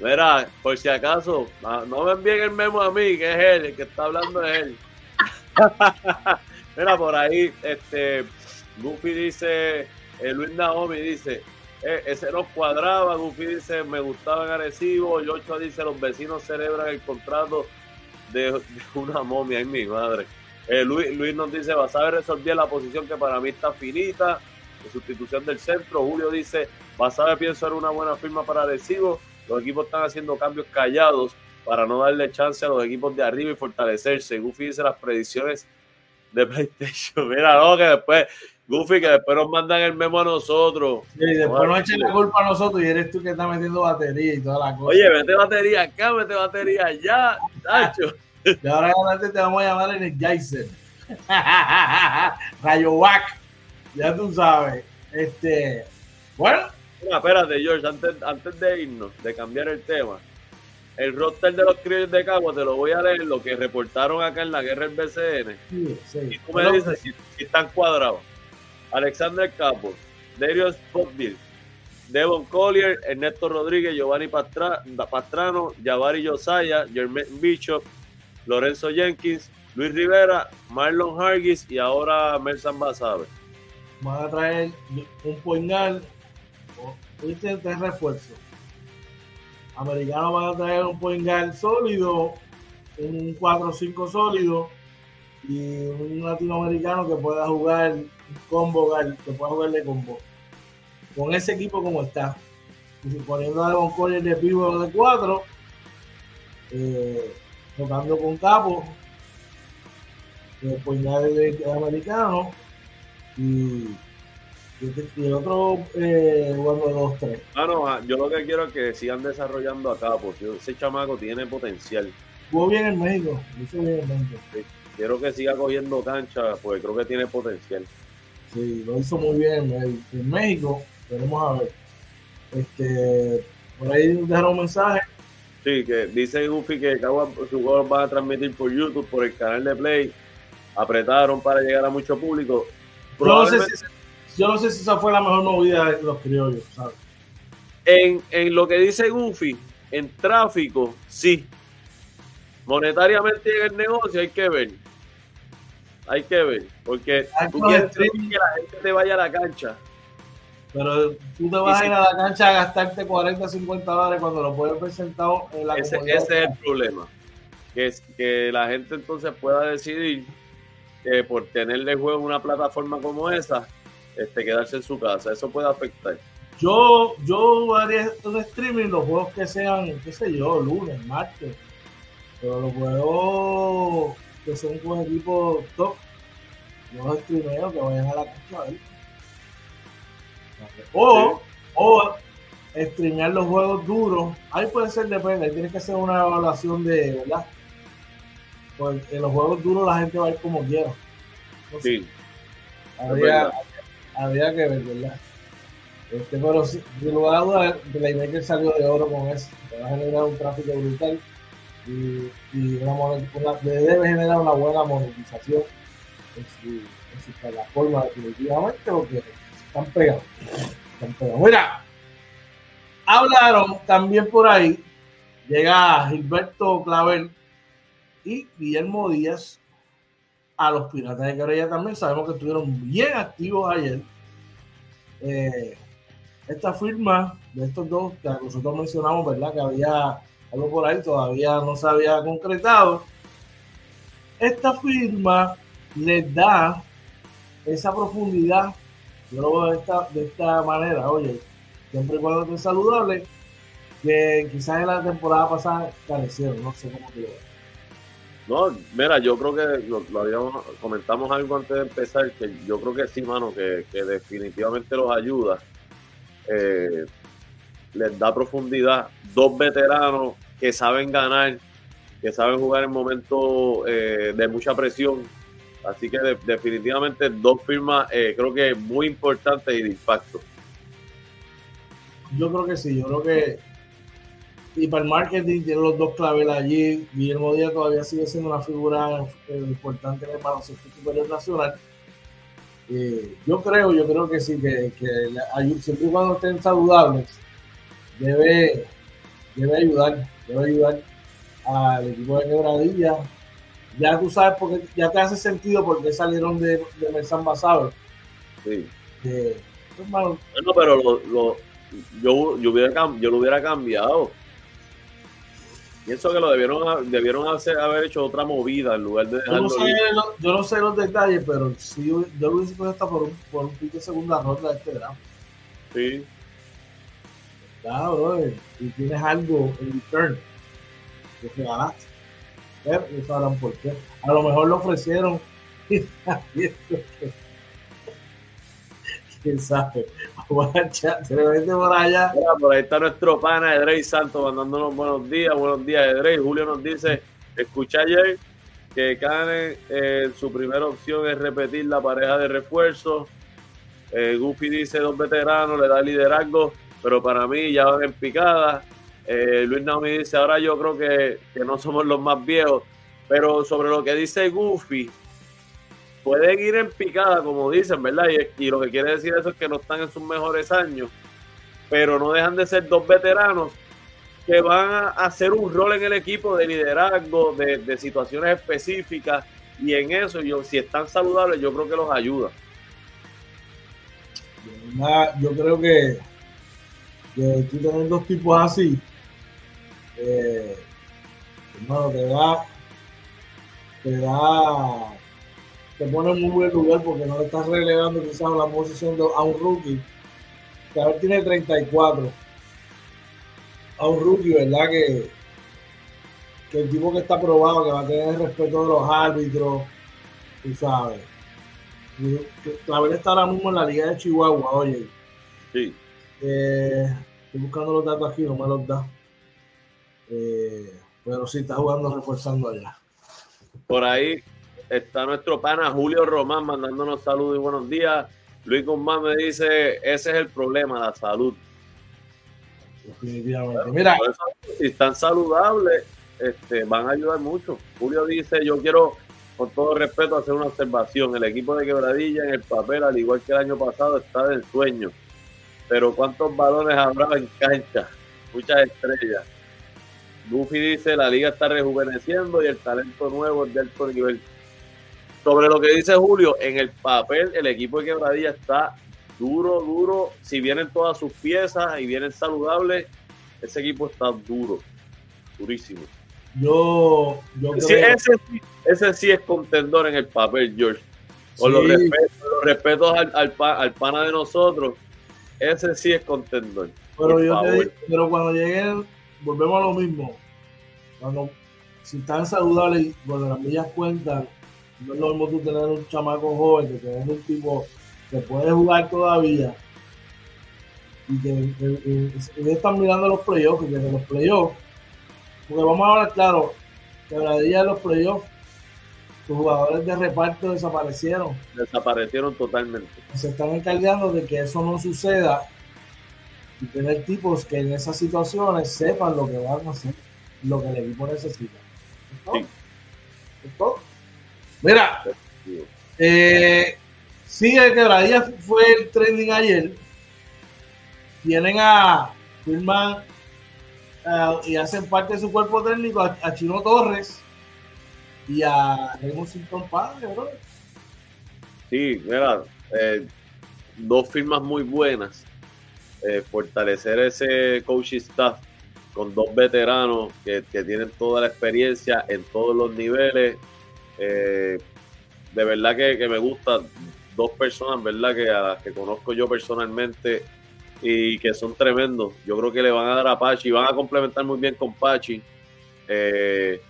Mira, por si acaso, no me envíen el memo a mí, que es él, el que está hablando es él. Mira, por ahí, este, Goofy dice, eh, Luis Naomi dice, eh, ese nos cuadraba, Goofy dice, me gustaban agresivos, Yocho dice, los vecinos celebran el contrato de, una momia, en mi madre. Eh, Luis, Luis nos dice, vas a ver resolver la posición que para mí está finita, de sustitución del centro. Julio dice, ver, pienso era una buena firma para agresivos los equipos están haciendo cambios callados para no darle chance a los equipos de arriba y fortalecerse. Goofy dice las predicciones de PlayStation. Mira, no, que después, Goofy, que después nos mandan el memo a nosotros. Sí, después nos echen la culpa a nosotros y eres tú que estás metiendo batería y toda la cosa. Oye, mete batería acá, mete batería allá, Tacho. y ahora adelante te vamos a llamar en el Jason. Rayo Wack. Ya tú sabes. Este, bueno, espérate, George, antes, antes de irnos, de cambiar el tema, el roster de los criollos de Cagua te lo voy a leer, lo que reportaron acá en la guerra del BCN. Sí, sí. Y tú me dices si, están cuadrados. Alexander Capo, Darius Spotville, Devon Collier, Ernesto Rodríguez, Giovanni Pastrano, Javari Josiah, Jermaine Bishop, Lorenzo Jenkins, Luis Rivera, Marlon Hargis y ahora Mersan Basabe. Van a traer un poingal Viste tres refuerzos. Americanos van a traer un point guard sólido, un 4-5 sólido y un latinoamericano que pueda jugar combo que pueda jugar de combo. Con ese equipo como está, y poniendo a Devon Collier de pivo de 4, eh, tocando con capo, el point guard de, americano y y el otro eh, dos, tres. Ah, no, ah, yo lo que quiero es que sigan desarrollando acá, porque ese chamaco tiene potencial. Jugó bien en México, hizo bien en México. quiero que siga cogiendo cancha, porque creo que tiene potencial. Sí, lo hizo muy bien en, México. Veremos a ver. Este, por ahí dejaron un mensaje. Sí, que dice Goofy que sus juegos van a transmitir por YouTube, por el canal de Play. Apretaron para llegar a mucho público. No sé si yo no sé si esa fue la mejor movida de los criollos, ¿sabes? En, en lo que dice Goofy, en tráfico, sí. Monetariamente en el negocio hay que ver. Hay que ver. Porque tú quieres que la gente te vaya a la cancha. Pero tú te vas a ir a la cancha a gastarte 40, 50 dólares cuando lo puedes ver sentado en la ese, ese es el problema. Que, es, que la gente entonces pueda decidir que por tenerle juego en una plataforma como esa, este, quedarse en su casa. Eso puede afectar. Yo, yo haría un streaming los juegos que sean, qué sé yo, lunes, martes. Pero los juegos que son con equipos top, los streameo que vayan a la cancha O, o streamear los juegos duros. Ahí puede ser, depende, ahí tienes que hacer una evaluación de, ¿verdad? Porque en los juegos duros la gente va a ir como quiera. sí. Habría, había que ver, ¿verdad? Este, pero sin lugar a dudas, que salió de oro con eso. Va a generar un tráfico brutal y, y una, debe generar una buena monetización en su, en su plataforma, definitivamente, porque están pegados. Están pegados. Mira, hablaron también por ahí, llega Gilberto Clavel y Guillermo Díaz a los Piratas de Querella también. Sabemos que estuvieron bien activos ayer. Eh, esta firma de estos dos que nosotros mencionamos, ¿verdad? Que había algo por ahí, todavía no se había concretado. Esta firma les da esa profundidad, yo lo veo de esta, de esta manera, oye, siempre y cuando esté saludable, que quizás en la temporada pasada carecieron, no sé cómo te no, mira, yo creo que lo, habíamos, comentamos algo antes de empezar, que yo creo que sí, mano, que, definitivamente los ayuda. Eh, les da profundidad. Dos veteranos que saben ganar, que saben jugar en momentos eh, de mucha presión. Así que definitivamente dos firmas eh, creo que muy importantes y de impacto. Yo creo que sí, yo creo que y para el marketing tiene los dos claves allí. Guillermo Díaz todavía sigue siendo una figura eh, importante en el baloncesto superior nacional. Eh, yo creo, yo creo que sí, que, que siempre y cuando estén saludables, debe, debe ayudar, debe ayudar al equipo de quebradilla. Ya tú sabes, porque ya te hace sentido porque salieron de, de Mersan Basado. Sí. Eh, pues, bueno, pero lo, yo, yo, hubiera, yo lo hubiera cambiado Pienso que lo debieron, debieron hacer, haber hecho otra movida en lugar de yo no, sé, yo no sé los detalles, pero sí, yo lo hubiese puesto por un, por un pick de segunda ronda de este draft. Sí. Ya, bro, y tienes algo en return que te ganaste. Y sabrán por qué. A lo mejor lo ofrecieron. quién sabe. por allá. por ahí está nuestro pana Edrey Santos mandándonos buenos días. Buenos días, Edrey. Julio nos dice: Escuché ayer que Kane eh, su primera opción es repetir la pareja de refuerzos. Eh, Goofy dice: dos veteranos, le da liderazgo, pero para mí ya van en picada. Eh, Luis Naomi dice: Ahora yo creo que, que no somos los más viejos. Pero sobre lo que dice Goofy, pueden ir en picada, como dicen, ¿verdad? Y, lo que quiere decir eso es que no están en sus mejores años, pero no dejan de ser dos veteranos que van a hacer un rol en el equipo de liderazgo, de, situaciones específicas, y en eso, yo, si están saludables, yo creo que los ayuda. Yo creo que, que tú tienes dos tipos así, eh, hermano, te da, te da te pone en muy buen lugar porque no le estás relegando quizás la posición a un rookie que a ver tiene 34 a un rookie, ¿verdad? Que, que el tipo que está probado, que va a tener el respeto de los árbitros, tú sabes. Clavel está ahora mismo en la Liga de Chihuahua, oye. Sí. Eh, estoy buscando los datos aquí, no me los da. Eh, pero sí, está jugando reforzando allá. Por ahí, está nuestro pana Julio Román mandándonos saludos y buenos días. Luis Guzmán me dice, ese es el problema, la salud. Definitivamente. Mira, si están saludables, este, van a ayudar mucho. Julio dice, yo quiero, con todo respeto, hacer una observación. El equipo de Quebradilla en el papel, al igual que el año pasado, está del sueño. Pero ¿cuántos balones habrá en cancha? Muchas estrellas. Buffy dice, la liga está rejuveneciendo y el talento nuevo es de alto nivel sobre lo que dice Julio, en el papel el equipo de Quebradilla está duro, duro. Si vienen todas sus piezas y vienen saludables, ese equipo está duro, durísimo. Yo, yo creo... ese, sí es contendor en el papel, George. Con los respetos, al, al, pana de nosotros, ese sí es contendor. Pero, yo pero cuando lleguen, volvemos a lo mismo. Cuando si están saludables y cuando las millas cuentan, no es lo mismo tú tener un chamaco joven que tener un tipo que puede jugar todavía y que, ellos están mirando los playoffs y que en los playoffs, porque vamos a hablar claro, que la día de los playoffs los jugadores de reparto desaparecieron. Desaparecieron totalmente. Se están encargando de que eso no suceda y tener tipos que en esas situaciones sepan lo que van a hacer, lo que el equipo necesita. Mira, eh, sigue quebradilla fue el trending ayer. Tienen a firman y hacen parte de su cuerpo técnico a, Chino Torres y a Raymond Sinton Padre, bro. Sí, mira, eh, dos firmas muy buenas. Eh, fortalecer ese coaching staff con dos veteranos que, tienen toda la experiencia en todos los niveles. Eh, de verdad que, que, me gusta dos personas, ¿verdad? Que a las que conozco yo personalmente y que son tremendos. Yo creo que le van a dar a Pachi, van a complementar muy bien con Pachi. Eh,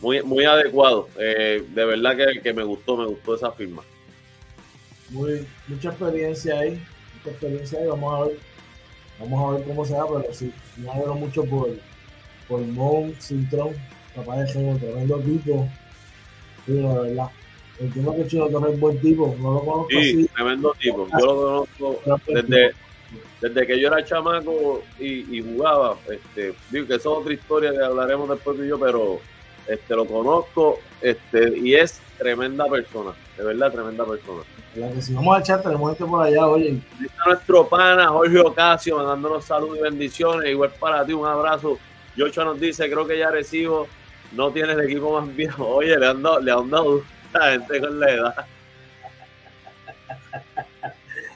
muy, muy adecuado. de verdad que, que, me gustó, me gustó esa firma. Muy, mucha experiencia ahí, mucha experiencia ahí. Vamos a ver Vamos a ver cómo se da, pero sí, me alegro mucho por, por Mon Cintrón, papá de un tremendo tipo. Sí, la verdad. Entiendo que Chino Torres es buen tipo, no lo conozco sí, así. tremendo tipo. Yo lo conozco desde, desde que yo era chamaco y, y jugaba. Este, digo que eso es otra historia que hablaremos después de yo, pero este, lo conozco este, y es tremenda persona, de verdad, tremenda persona. si vamos al chat, tenemos este por allá, oye. Está nuestro pana Jorge Ocasio mandándonos saludos y bendiciones. Igual para ti, un abrazo. Yocho nos dice, creo que ya recibo, no tiene el equipo más viejo. Oye, le han dado, le han dado a gente con la edad.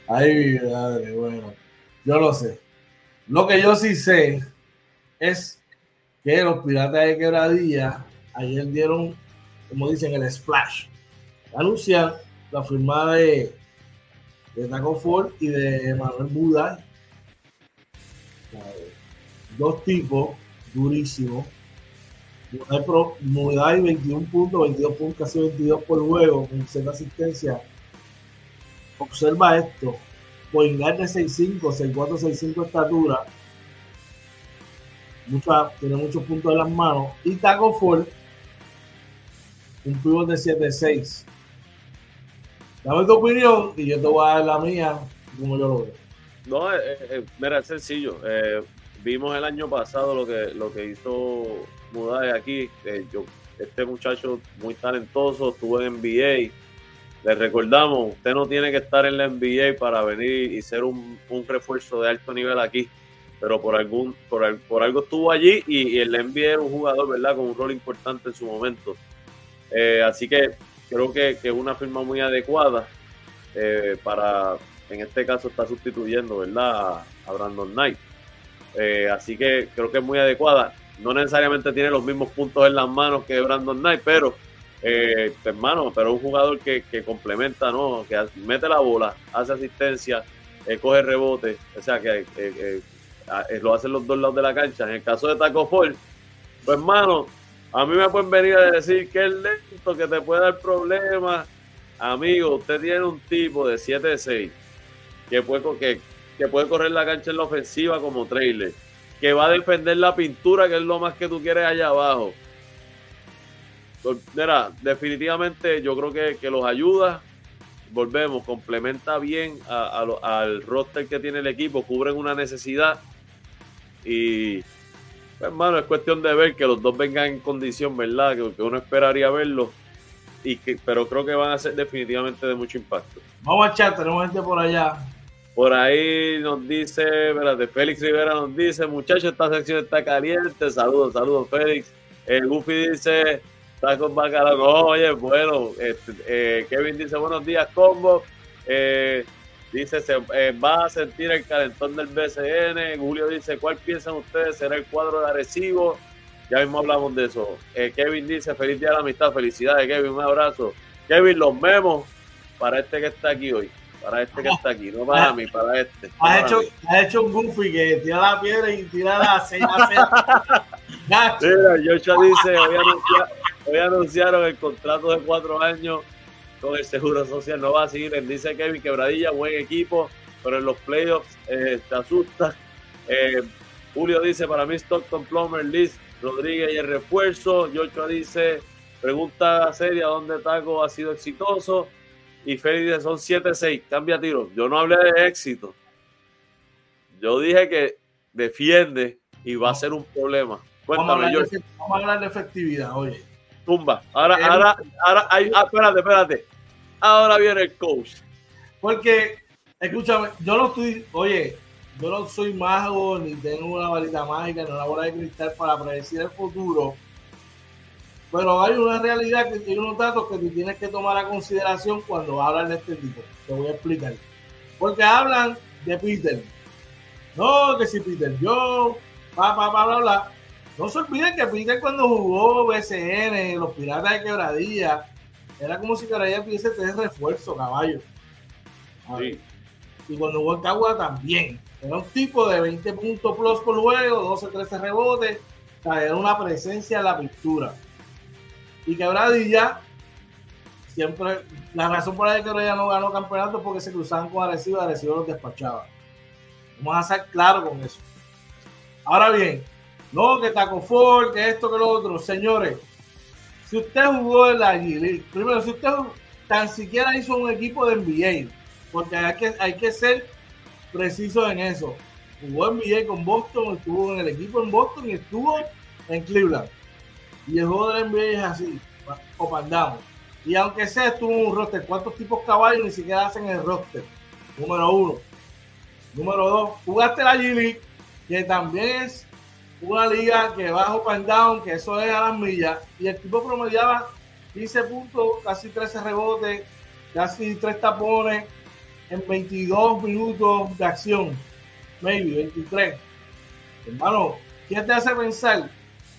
Ay, mi madre, bueno, yo lo sé. Lo que yo sí sé es que los piratas de quebradilla ayer dieron, como dicen, el splash. Anunciar la firma de, de Taco Ford y de Manuel Buda. Dos tipos durísimos. Mudai 21 puntos, 22 puntos, casi 22 por juego, con 6 asistencia. Observa esto. Poingar de 6'5, 6'4, 6'5 estatura. Mucha, tiene muchos puntos en las manos. Y Taco Ford un pivot de 7-6. Dame tu opinión y yo te voy a dar la mía como yo lo veo. No, eh, eh, eh, mira, es sencillo. vimos el año pasado lo que, lo que hizo Mudai aquí. yo, este muchacho muy talentoso, estuvo en NBA. Le recordamos, usted no tiene que estar en la NBA para venir y ser un, refuerzo de alto nivel aquí pero por algún por, por algo estuvo allí y, y, el NBA era un jugador, ¿verdad? Con un rol importante en su momento. Eh, así que creo que, es una firma muy adecuada eh, para, en este caso, está sustituyendo, ¿verdad? A, Brandon Knight. Eh, así que creo que es muy adecuada. No necesariamente tiene los mismos puntos en las manos que Brandon Knight, pero, hermano, pero un jugador que, complementa, ¿no? Que mete la bola, hace asistencia, coge rebote, o sea, que, lo hacen los dos lados de la cancha. En el caso de Taco Fall, pues, hermano, a mí me pueden venir a decir que es lento, que te puede dar problemas. Amigo, usted tiene un tipo de 7-6 que puede, que, que puede correr la cancha en la ofensiva como trailer, que va a defender la pintura, que es lo más que tú quieres allá abajo. Pues, mira, definitivamente yo creo que, que los ayuda. Volvemos, complementa bien al roster que tiene el equipo, cubren una necesidad y hermano, es cuestión de ver que los dos vengan en condición, ¿verdad? Que, uno esperaría verlo. Y que, pero creo que van a ser definitivamente de mucho impacto. Vamos a chat, tenemos gente por allá. Por ahí nos dice, de Félix Rivera nos dice, muchachos, esta sección está caliente. Saludos, saludos, Félix. El Goofy dice, con bacalao. Oye, bueno, este, eh, Kevin dice, buenos días, combo. Eh, Dice, se eh, va a sentir el calentón del BCN. Julio dice, ¿cuál piensan ustedes será el cuadro de Arecibo? Ya mismo hablamos de eso. Eh, Kevin dice, feliz día de la amistad. Felicidades, Kevin. Un abrazo. Kevin, los memos para este que está aquí hoy. Para este que está aquí, no para mí, para este. Has hecho, hecho un goofy que tira la piedra y tira la cena. Mira, Yocha dice, hoy, hoy anunciaron el contrato de cuatro años con el Seguro Social. No va a seguir. Dice Kevin Quebradilla, buen equipo, pero en los playoffs eh, te asusta. Eh, Julio dice, para mí Stockton, Plummer, Liz, Rodríguez y el refuerzo. Yocho dice, pregunta seria, ¿dónde Taco ha sido exitoso? Y Félix dice, son 7-6, cambia tiro. Yo no hablé de éxito. Yo dije que defiende y va a ser un problema. Cuéntame, vamos, a hablar de efectividad, oye. Tumba. Ahora, ahora, ahora, hay, ah, espérate, espérate. Ahora viene el coach. Porque, escúchame, yo no estoy, oye, yo no soy mago ni tengo una varita mágica ni una bola de cristal para predecir el futuro. Pero hay una realidad que tiene unos datos que tú tienes que tomar a consideración cuando hablan de este tipo. Te voy a explicar. Porque hablan de Peter. No, que si Peter yo, pa, pa, pa, bla, bla. No se olviden que Peter cuando jugó BCN, los Piratas de Quebradilla, era como si Quebradilla tuviese tres refuerzo, caballo. Y cuando jugó en Cagua también. Era un tipo de 20 puntos plus por juego, 12, 13 rebotes. O sea, era una presencia en la pintura. Y Quebradilla, siempre, la razón por la que no ganó campeonato es porque se cruzaban con Arecibo y Arecibo los despachaba. Vamos a ser claros con eso. Ahora bien, no, que Taco Ford, que esto, que lo otro. Señores, si usted jugó en la G primero, si usted tan siquiera hizo un equipo de NBA, porque hay que, hay que ser preciso en eso. Jugó en NBA con Boston, estuvo en el equipo en Boston y estuvo en Cleveland. Y el juego de la NBA es así, o down. Y aunque sea, en un roster. ¿Cuántos tipos caballos ni siquiera hacen el roster? Número uno. Número dos, jugaste la G-League, que también es una liga que va up que eso es a las millas, y el tipo promediaba 15 puntos, casi 13 rebotes, casi 3 tapones en 22 minutos de acción, maybe 23. Hermano, ¿qué te hace pensar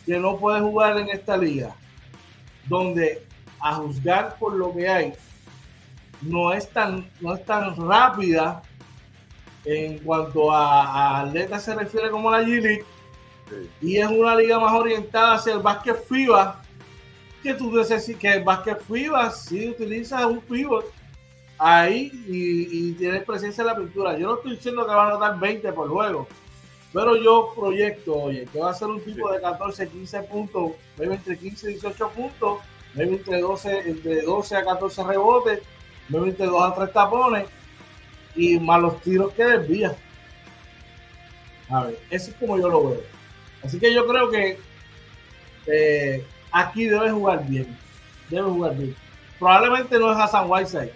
que no puedes jugar en esta liga? Donde a juzgar por lo que hay, no es tan, no es tan rápida en cuanto a, a atletas se refiere como la G-League y es una liga más orientada hacia el básquet FIBA, que tú necesitas, que el básquet FIBA si utiliza un pivot ahí y, y tienes presencia en la pintura. Yo no estoy diciendo que van a dar 20 por juego, pero yo proyecto, oye, que va a ser un tipo de 14, 15 puntos, entre 15 y 18 puntos, entre 12, entre 12 a 14 rebotes, entre 2 a 3 tapones y más los tiros que desvía. A ver, eso es como yo lo veo. Así que yo creo que eh, aquí debe jugar bien. Debe jugar bien. Probablemente no es Hassan Whiteside,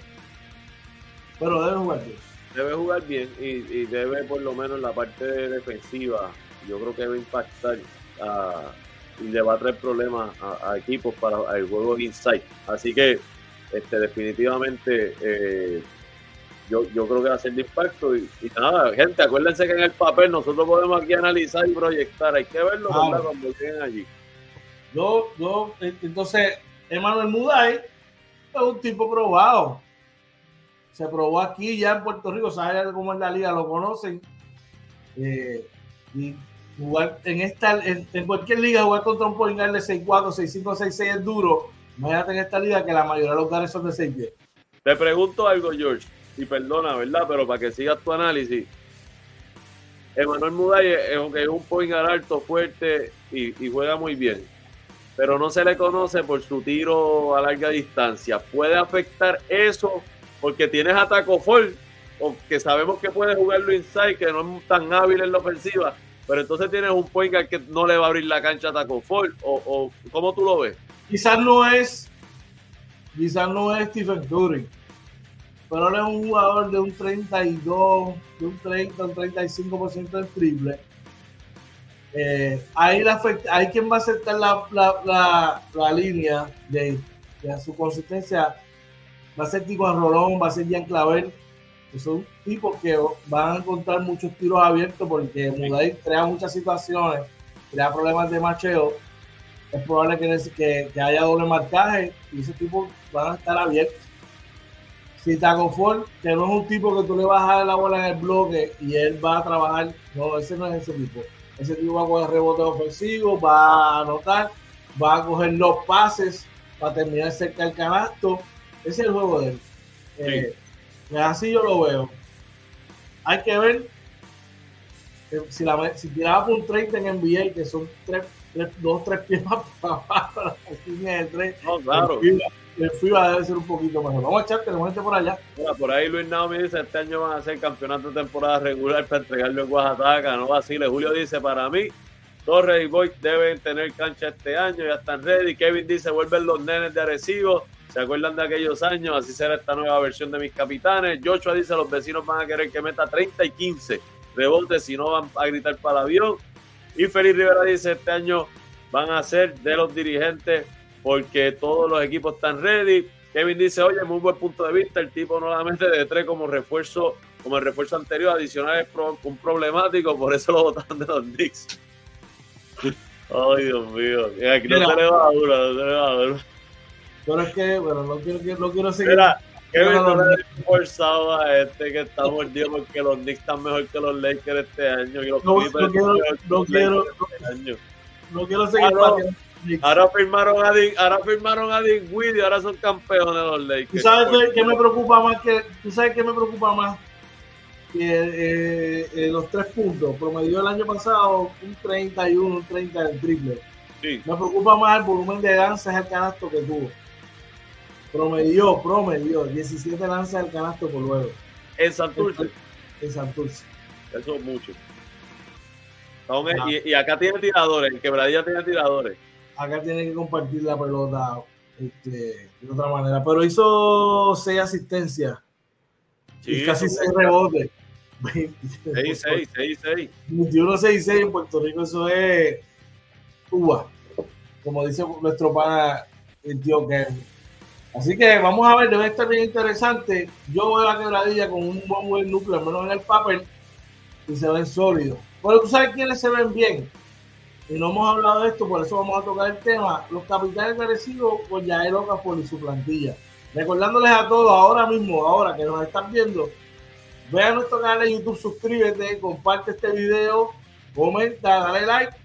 pero debe jugar bien. Debe jugar bien y, debe por lo menos la parte defensiva, yo creo que debe impactar y le va a traer problemas a, equipos para el juego inside. Así que este, definitivamente eh, yo, yo creo que va a ser de impacto. Y, nada, gente, acuérdense que en el papel nosotros podemos aquí analizar y proyectar. Hay que verlo cuando lleguen allí. Yo, yo, entonces, Emanuel Muday es un tipo probado. Se probó aquí ya en Puerto Rico, sabe cómo es la liga, lo conocen. Eh, y jugar en esta, en, cualquier liga, jugar contra un point de 6-4, 6-5, 6-6 es duro. Imagínate en esta liga que la mayoría de los lugares son de 6-10. Te pregunto algo, George y perdona, ¿verdad? Pero para que sigas tu análisis, Emanuel Muday es, es un point alto, fuerte y, juega muy bien. Pero no se le conoce por su tiro a larga distancia. ¿Puede afectar eso? Porque tienes a Taco Fall, o que sabemos que puede jugarlo inside, que no es tan hábil en la ofensiva. Pero entonces tienes un point que no le va a abrir la cancha a Taco Fall. O, o ¿Cómo tú lo ves? Quizás no es, quizás no es Stephen Curry pero él es un jugador de un 32, de un 30, un 35% del triple. Eh, ahí, la, ahí quien va a aceptar la, la, la, línea de, de, su consistencia va a ser Tico Rolón, va a ser Jean Claver, que son tipos que van a encontrar muchos tiros abiertos porque Muday crea muchas situaciones, crea problemas de macheo. Es probable que, que, que haya doble marcaje y ese tipo van a estar abiertos si Taco Ford, que no es un tipo que tú le vas a dar la bola en el bloque y él va a trabajar, no, ese no es ese tipo. Ese tipo va a coger rebotes ofensivos, va a anotar, va a coger los pases para terminar cerca del canasto. Ese es el juego de él. Eh, así yo lo veo. Hay que ver si, la, si tiraba por un 30 en NBA, que son tres, tres, dos, tres pies más para la línea de tres. No, claro. el FIBA debe ser un poquito mejor. Vamos a echar, tenemos gente por allá. por ahí Luis Naomi dice, este año van a ser campeonato de temporada regular para entregarlo en Oaxaca, no vacile. Julio dice, para mí, Torres y Boy deben tener cancha este año, ya están ready. Kevin dice, vuelven los nenes de Arecibo. ¿Se acuerdan de aquellos años? Así será esta nueva versión de mis capitanes. Joshua dice, los vecinos van a querer que meta 30 y 15 rebotes, si no van a gritar para el avión. Y Feliz Rivera dice, este año van a ser de los dirigentes porque todos los equipos están ready. Kevin dice, oye, muy buen punto de vista, el tipo nuevamente de tres como refuerzo, como el refuerzo anterior, adicional es un problemático, por eso lo votaron de los Knicks. Ay, Dios mío, aquí no se le va a duro, no se le va a duro. Pero es que, bueno, no quiero, no quiero seguir. Mira, Kevin no le forzado a este que está mordido porque los Knicks están mejor que los Lakers este año y los no, no quiero, no quiero, este año. no quiero seguir ah, Ahora firmaron a Dick, ahora firmaron a Dick y ahora son campeones los Lakers. ¿Tú sabes qué, me preocupa más que tú sabes qué me preocupa más que eh, eh, los tres puntos promedió el año pasado un 31, un 30 del triple. Sí. Me preocupa más el volumen de lanzas al canasto que tuvo. Promedió, promedió 17 lanzas al canasto por luego. En Santurce. En Santurce. Eso es mucho. Y, y, acá tiene tiradores, en Quebradilla tiene tiradores acá tiene que compartir la pelota este, de otra manera. Pero hizo seis asistencias y casi seis rebotes. 6, 6, 6, 6. 21, 6, 6 en Puerto Rico, eso es Cuba, como dice nuestro pana el tío Kevin. Así que vamos a ver, debe estar bien interesante. Yo veo la quebradilla con un buen, buen núcleo, al menos en el papel, y se ven sólidos. Pero tú sabes quiénes se ven bien y no hemos hablado de esto, por eso vamos a tocar el tema, los capitales merecidos por Yael Okafor y su plantilla. Recordándoles a todos, ahora mismo, ahora que nos están viendo, ve a nuestro canal de YouTube, suscríbete, comparte este video, comenta, dale like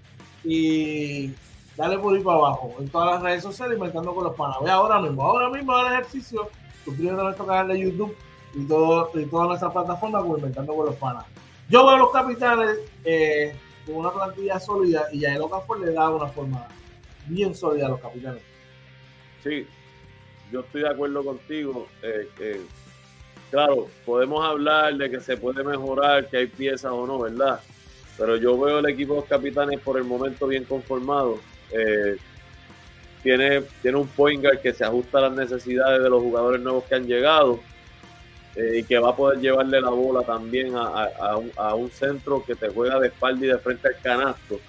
y dale por ahí para abajo en todas las redes sociales inventando con los panas. Ve ahora mismo, ahora mismo el ejercicio, suscríbete a nuestro canal de YouTube y, todo, y todas nuestras plataformas inventando con los panas. Yo veo a los capitanes eh, con una plantilla sólida y ya el Okafor le da una forma bien sólida a los capitanes. Sí, yo estoy de acuerdo contigo. Eh, claro, podemos hablar de que se puede mejorar, que hay piezas o no, ¿verdad? Pero yo veo el equipo de los capitanes por el momento bien conformado. Eh, tiene, tiene un point guard que se ajusta a las necesidades de los jugadores nuevos que han llegado eh, y que va a poder llevarle la bola también a, un, centro que te juega de espalda y de frente al canasto,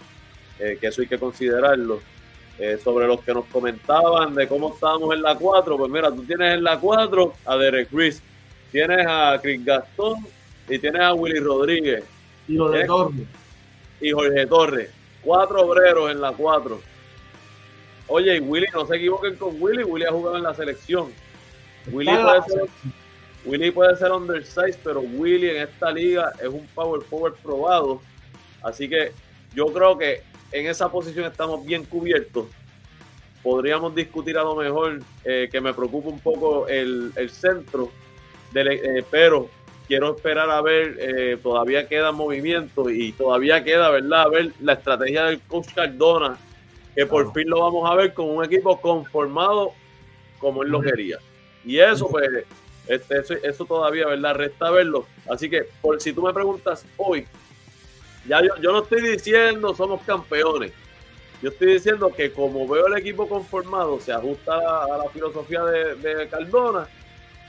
eh, que eso hay que considerarlo. Sobre los que nos comentaban de cómo estábamos en la 4, pues mira, tú tienes en la 4 a Derek Chris, tienes a Chris Gastón y tienes a Willy Rodríguez. Y Jorge Torres. Y Jorge Torres. Cuatro obreros en la 4. Oye, y Willy, no se equivoquen con Willy, Willy ha jugado en la selección. Willy puede ser, Willy puede ser undersized, pero Willy en esta liga es un power forward probado. Así que yo creo que en esa posición estamos bien cubiertos. Podríamos discutir a lo mejor eh, que me preocupa un poco el, centro, eh, pero quiero esperar a ver, eh, todavía queda movimiento y todavía queda, ¿verdad? A ver la estrategia del coach Cardona, que por fin lo vamos a ver con un equipo conformado como él lo quería. Y eso, pues, este, eso, todavía, ¿verdad? Resta verlo. Así que, por si tú me preguntas hoy, ya yo, yo no estoy diciendo somos campeones. Yo estoy diciendo que como veo el equipo conformado, se ajusta a, la filosofía de, Cardona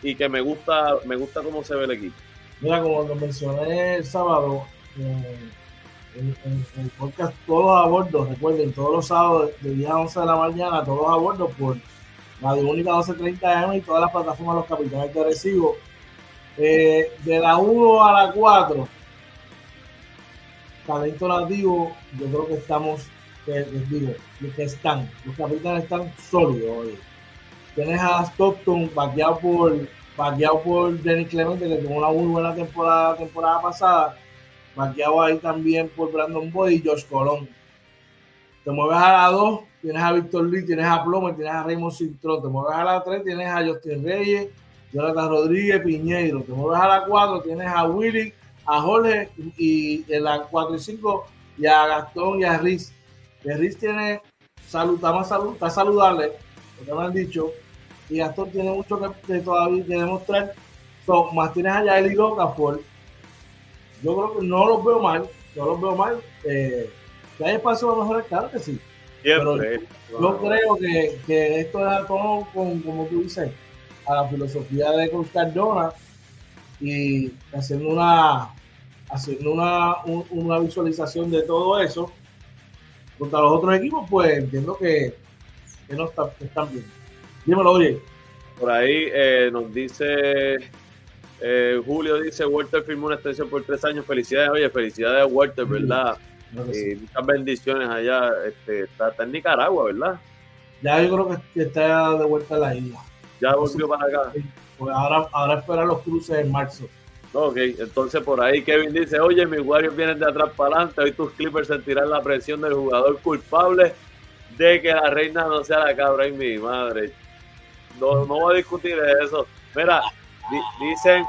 y que me gusta, me gusta cómo se ve el equipo. Mira, como lo mencioné el sábado, eh, en, el podcast Todos a Bordo, recuerden, todos los sábados de 10 a 11 de la mañana, todos a bordo por Radio Única 1230 M y todas las plataformas los capitanes de recibo. Eh, de la 1 a la 4, talento nativo, yo creo que estamos, les digo, que están, los capitanes están sólidos hoy. Tienes a Stockton vaqueado por, vaqueado por Denis Clemente, que tuvo una muy buena temporada temporada pasada, vaqueado ahí también por Brandon Boy y Josh Colón. Te mueves a la 2, tienes a Víctor Lee, tienes a Plomer, tienes a Raymond Cintrón, te mueves a la 3, tienes a Justin Reyes, Jonathan Rodríguez, Piñeiro, te mueves a la 4, tienes a Willy, a Jorge y en la 4 y 5 y a Gastón y a Riz. Riz tiene salud, está, más salud, está saludable, porque me han dicho, y Gastón tiene mucho que, todavía que demostrar. So, más tienes allá el Okafor. Yo creo que no los veo mal, no los veo mal. Eh, que hay espacio para mejorar, claro que sí. Pero yo, creo que, que, esto es todo con, como tú dices, a la filosofía de Coach Cardona y haciendo una haciendo una, una visualización de todo eso contra los otros equipos, pues entiendo que, que no está, están bien. Dímelo, oye. Por ahí eh, nos dice eh, Julio, dice Walter firmó una extensión por tres años. Felicidades, oye, felicidades a Walter, ¿verdad? y muchas bendiciones allá. Este, está, en Nicaragua, ¿verdad? Ya yo creo que está de vuelta a la isla. Ya volvió para acá. Pues ahora, ahora espera los cruces en marzo. Ok, entonces por ahí Kevin dice, oye, mis Warriors vienen de atrás para adelante, hoy tus Clippers sentirán la presión del jugador culpable de que la reina no sea la cabra y mi madre. No, no voy a discutir eso. Mira, dicen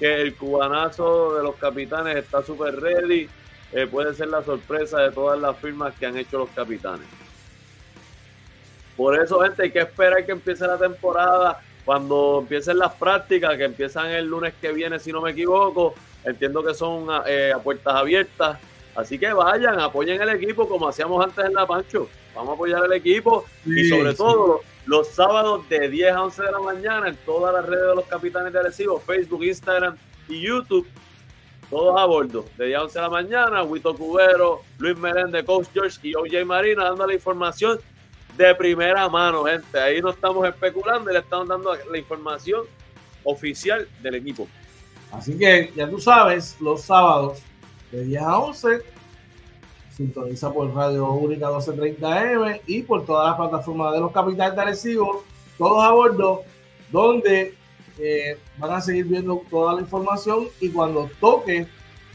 que el cubanazo de los capitanes está súper ready. Eh, puede ser la sorpresa de todas las firmas que han hecho los capitanes. Por eso, gente, hay que esperar que empiece la temporada cuando empiecen las prácticas, que empiezan el lunes que viene, si no me equivoco, entiendo que son eh, a puertas abiertas. Así que vayan, apoyen el equipo como hacíamos antes en La Pancho. Vamos a apoyar al equipo y sobre todo los sábados de 10 a 11 de la mañana en todas las redes de los capitanes de Recibo, Facebook, Instagram y YouTube. Todos a bordo, de 10 a 11 de la mañana, Huito Cubero, Luis Meléndez, Coach George y OJ Marina dando la información de primera mano, gente. Ahí no estamos especulando y le estamos dando la información oficial del equipo. Así que ya tú sabes, los sábados de 10 a 11, sintoniza por Radio Única 1230M y por todas las plataformas de los capitales de Arecibo, todos a bordo, donde eh, van a seguir viendo toda la información y cuando toque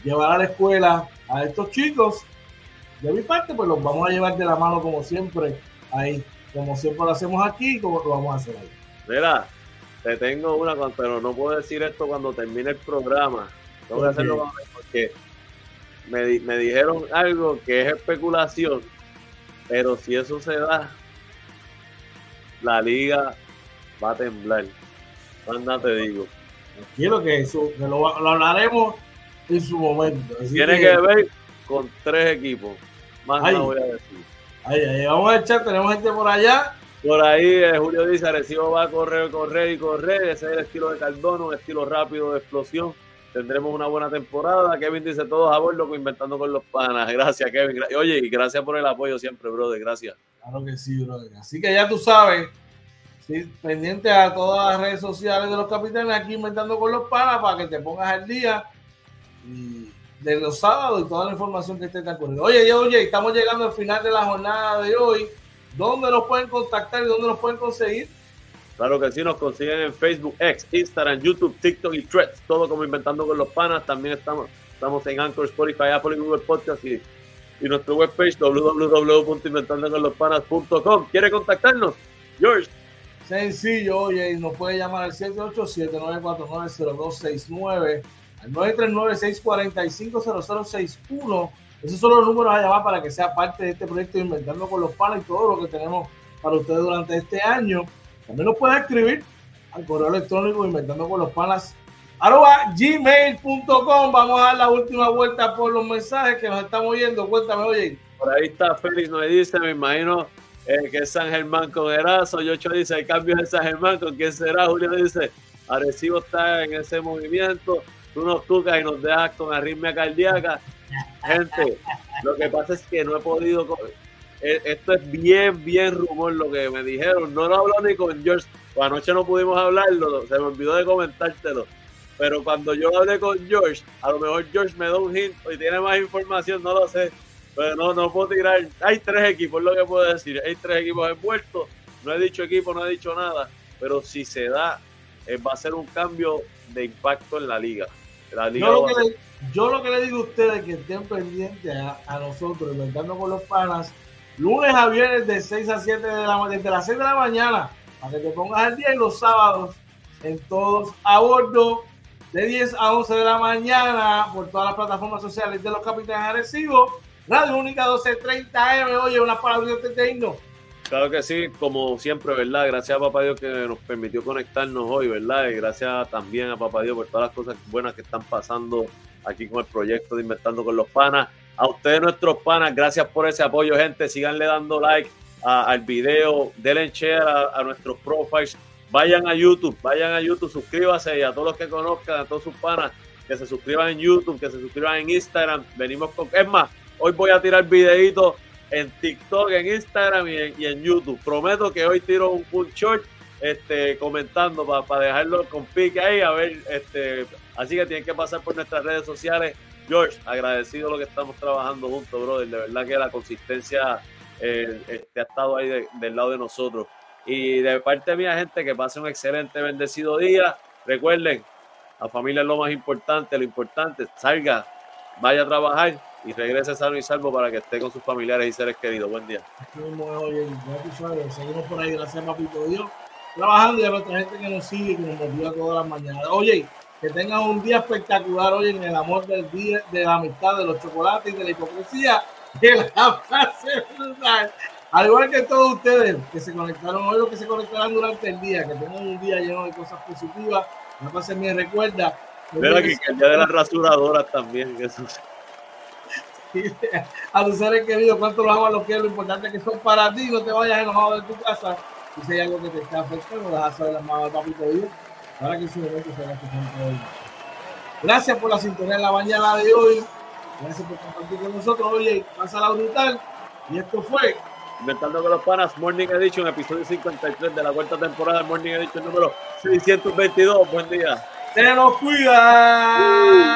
llevar a la escuela a estos chicos, de mi parte, pues los vamos a llevar de la mano como siempre ahí, como siempre lo hacemos aquí, como lo vamos a hacer ahí. Mira, te tengo una, pero no puedo decir esto cuando termine el programa. Tengo que hacerlo porque me, me dijeron algo que es especulación, pero si eso se da, la liga va a temblar. Anda, te digo. Quiero que eso, que lo, hablaremos en su momento. Tiene que... ver con tres equipos. Más no voy a decir. Ahí, ahí, vamos a echar, tenemos gente por allá. Por ahí eh, Julio dice, Arecibo va a correr, correr y correr. Ese es el estilo de Cardona, un estilo rápido de explosión. Tendremos una buena temporada. Kevin dice todos a bordo inventando con los panas. Gracias, Kevin. Oye, y gracias por el apoyo siempre, brother. Gracias. Claro que sí, brother. Así que ya tú sabes, sí, pendiente a todas las redes sociales de los capitanes aquí inventando con los panas para que te pongas al día. De los sábados y toda la información que esté ocurriendo. Oye, oye, estamos llegando al final de la jornada de hoy. ¿Dónde nos pueden contactar y dónde nos pueden conseguir? Claro que sí, nos consiguen en Facebook, X, Instagram, YouTube, TikTok y Threads, todo como Inventando con los Panas. También estamos, estamos en Anchor, Spotify, Apple y Google Podcast y, y nuestro webpage www.inventandoconlospanas.com. ¿Quiere contactarnos? George. Sencillo, oye, nos puede llamar al 787-949-0269 al 939-645-0061. Esos son los números a llamar para que sea parte de este proyecto Inventando con los Panas y todo lo que tenemos para ustedes durante este año. También nos pueden escribir al correo electrónico inventando con los panas arroba gmail.com. Vamos a dar la última vuelta por los mensajes que nos estamos oyendo. Cuéntame, oye. Por ahí está Félix, nos dice, me imagino eh, que es San Germán con Erazo. Yocho dice, hay cambios en San Germán, ¿con quién será? Julio dice, Arecibo está en ese movimiento tú nos tocas y nos dejas con arritmia cardíaca. Gente, lo que pasa es que no he podido. E, esto es bien, bien rumor lo que me dijeron. No lo hablo ni con George. Anoche no pudimos hablarlo, se me olvidó de comentártelo. Pero cuando yo hablé con George, a lo mejor George me da un hint y tiene más información, no lo sé. Pero no, no puedo tirar. Hay tres equipos, es lo que puedo decir. Hay tres equipos envueltos. No he dicho equipo, no he dicho nada. Pero si se da, eh, va a ser un cambio de impacto en la liga yo, lo que le, digo a ustedes que estén pendientes a, nosotros, inventando con los panas, lunes a viernes de 6 a 7 de la desde las 6 de la mañana, para que pongas al día y los sábados en todos a bordo de 10 a 11 de la mañana por todas las plataformas sociales de los capitanes agresivos. Radio Única 1230M, oye, una palabra de himno. Claro que sí, como siempre, ¿verdad? Gracias a Papá Dios que nos permitió conectarnos hoy, ¿verdad? Y gracias también a Papá Dios por todas las cosas buenas que están pasando aquí con el proyecto de Inventando con los Panas. A ustedes, nuestros panas, gracias por ese apoyo, gente. Síganle dando like al video, denle share a, nuestros profiles. Vayan a YouTube, vayan a YouTube, suscríbanse y a todos los que conozcan, a todos sus panas, que se suscriban en YouTube, que se suscriban en Instagram. Venimos con. Es más, hoy voy a tirar videitos en TikTok, en Instagram y en, YouTube. Prometo que hoy tiro un, full short este, comentando para dejarlo con pique ahí, a ver, este, así que tienen que pasar por nuestras redes sociales. George, agradecido lo que estamos trabajando juntos, brother. De verdad que la consistencia eh, este, ha estado ahí del lado de nosotros. Y de parte mía, gente, que pase un excelente, bendecido día. Recuerden, la familia es lo más importante, lo importante, salga, vaya a trabajar y regrese sano y salvo para que esté con sus familiares y seres queridos. Buen día. Seguimos por ahí, gracias papito Dios. Trabajando y a nuestra gente que nos sigue, que nos motiva todas las mañanas. Oye, que tengan un día espectacular hoy en el amor del día, de la amistad, de los chocolates y de la hipocresía. Que la pase Al igual que todos ustedes que se conectaron hoy o que se conectarán durante el día, que tengan un día lleno de cosas positivas. No pasen bien, recuerda. Mira que, el día de las rasuradoras también. Eso a tus seres queridos, cuánto los amas, los quiero, lo importante es que son para ti, no te vayas enojado de tu casa. Y si hay algo que te está afectando, dejas saber las manos al papito Dios. Ahora que es un momento será que hoy. Gracias por la sintonía en la mañana de hoy. Gracias por compartir con nosotros. Oye, pasa la brutal. Y esto fue Inventando con los Panas, Morning Edition, episodio 53 de la cuarta temporada de Morning Edition número 622. Buen día. Se nos cuida.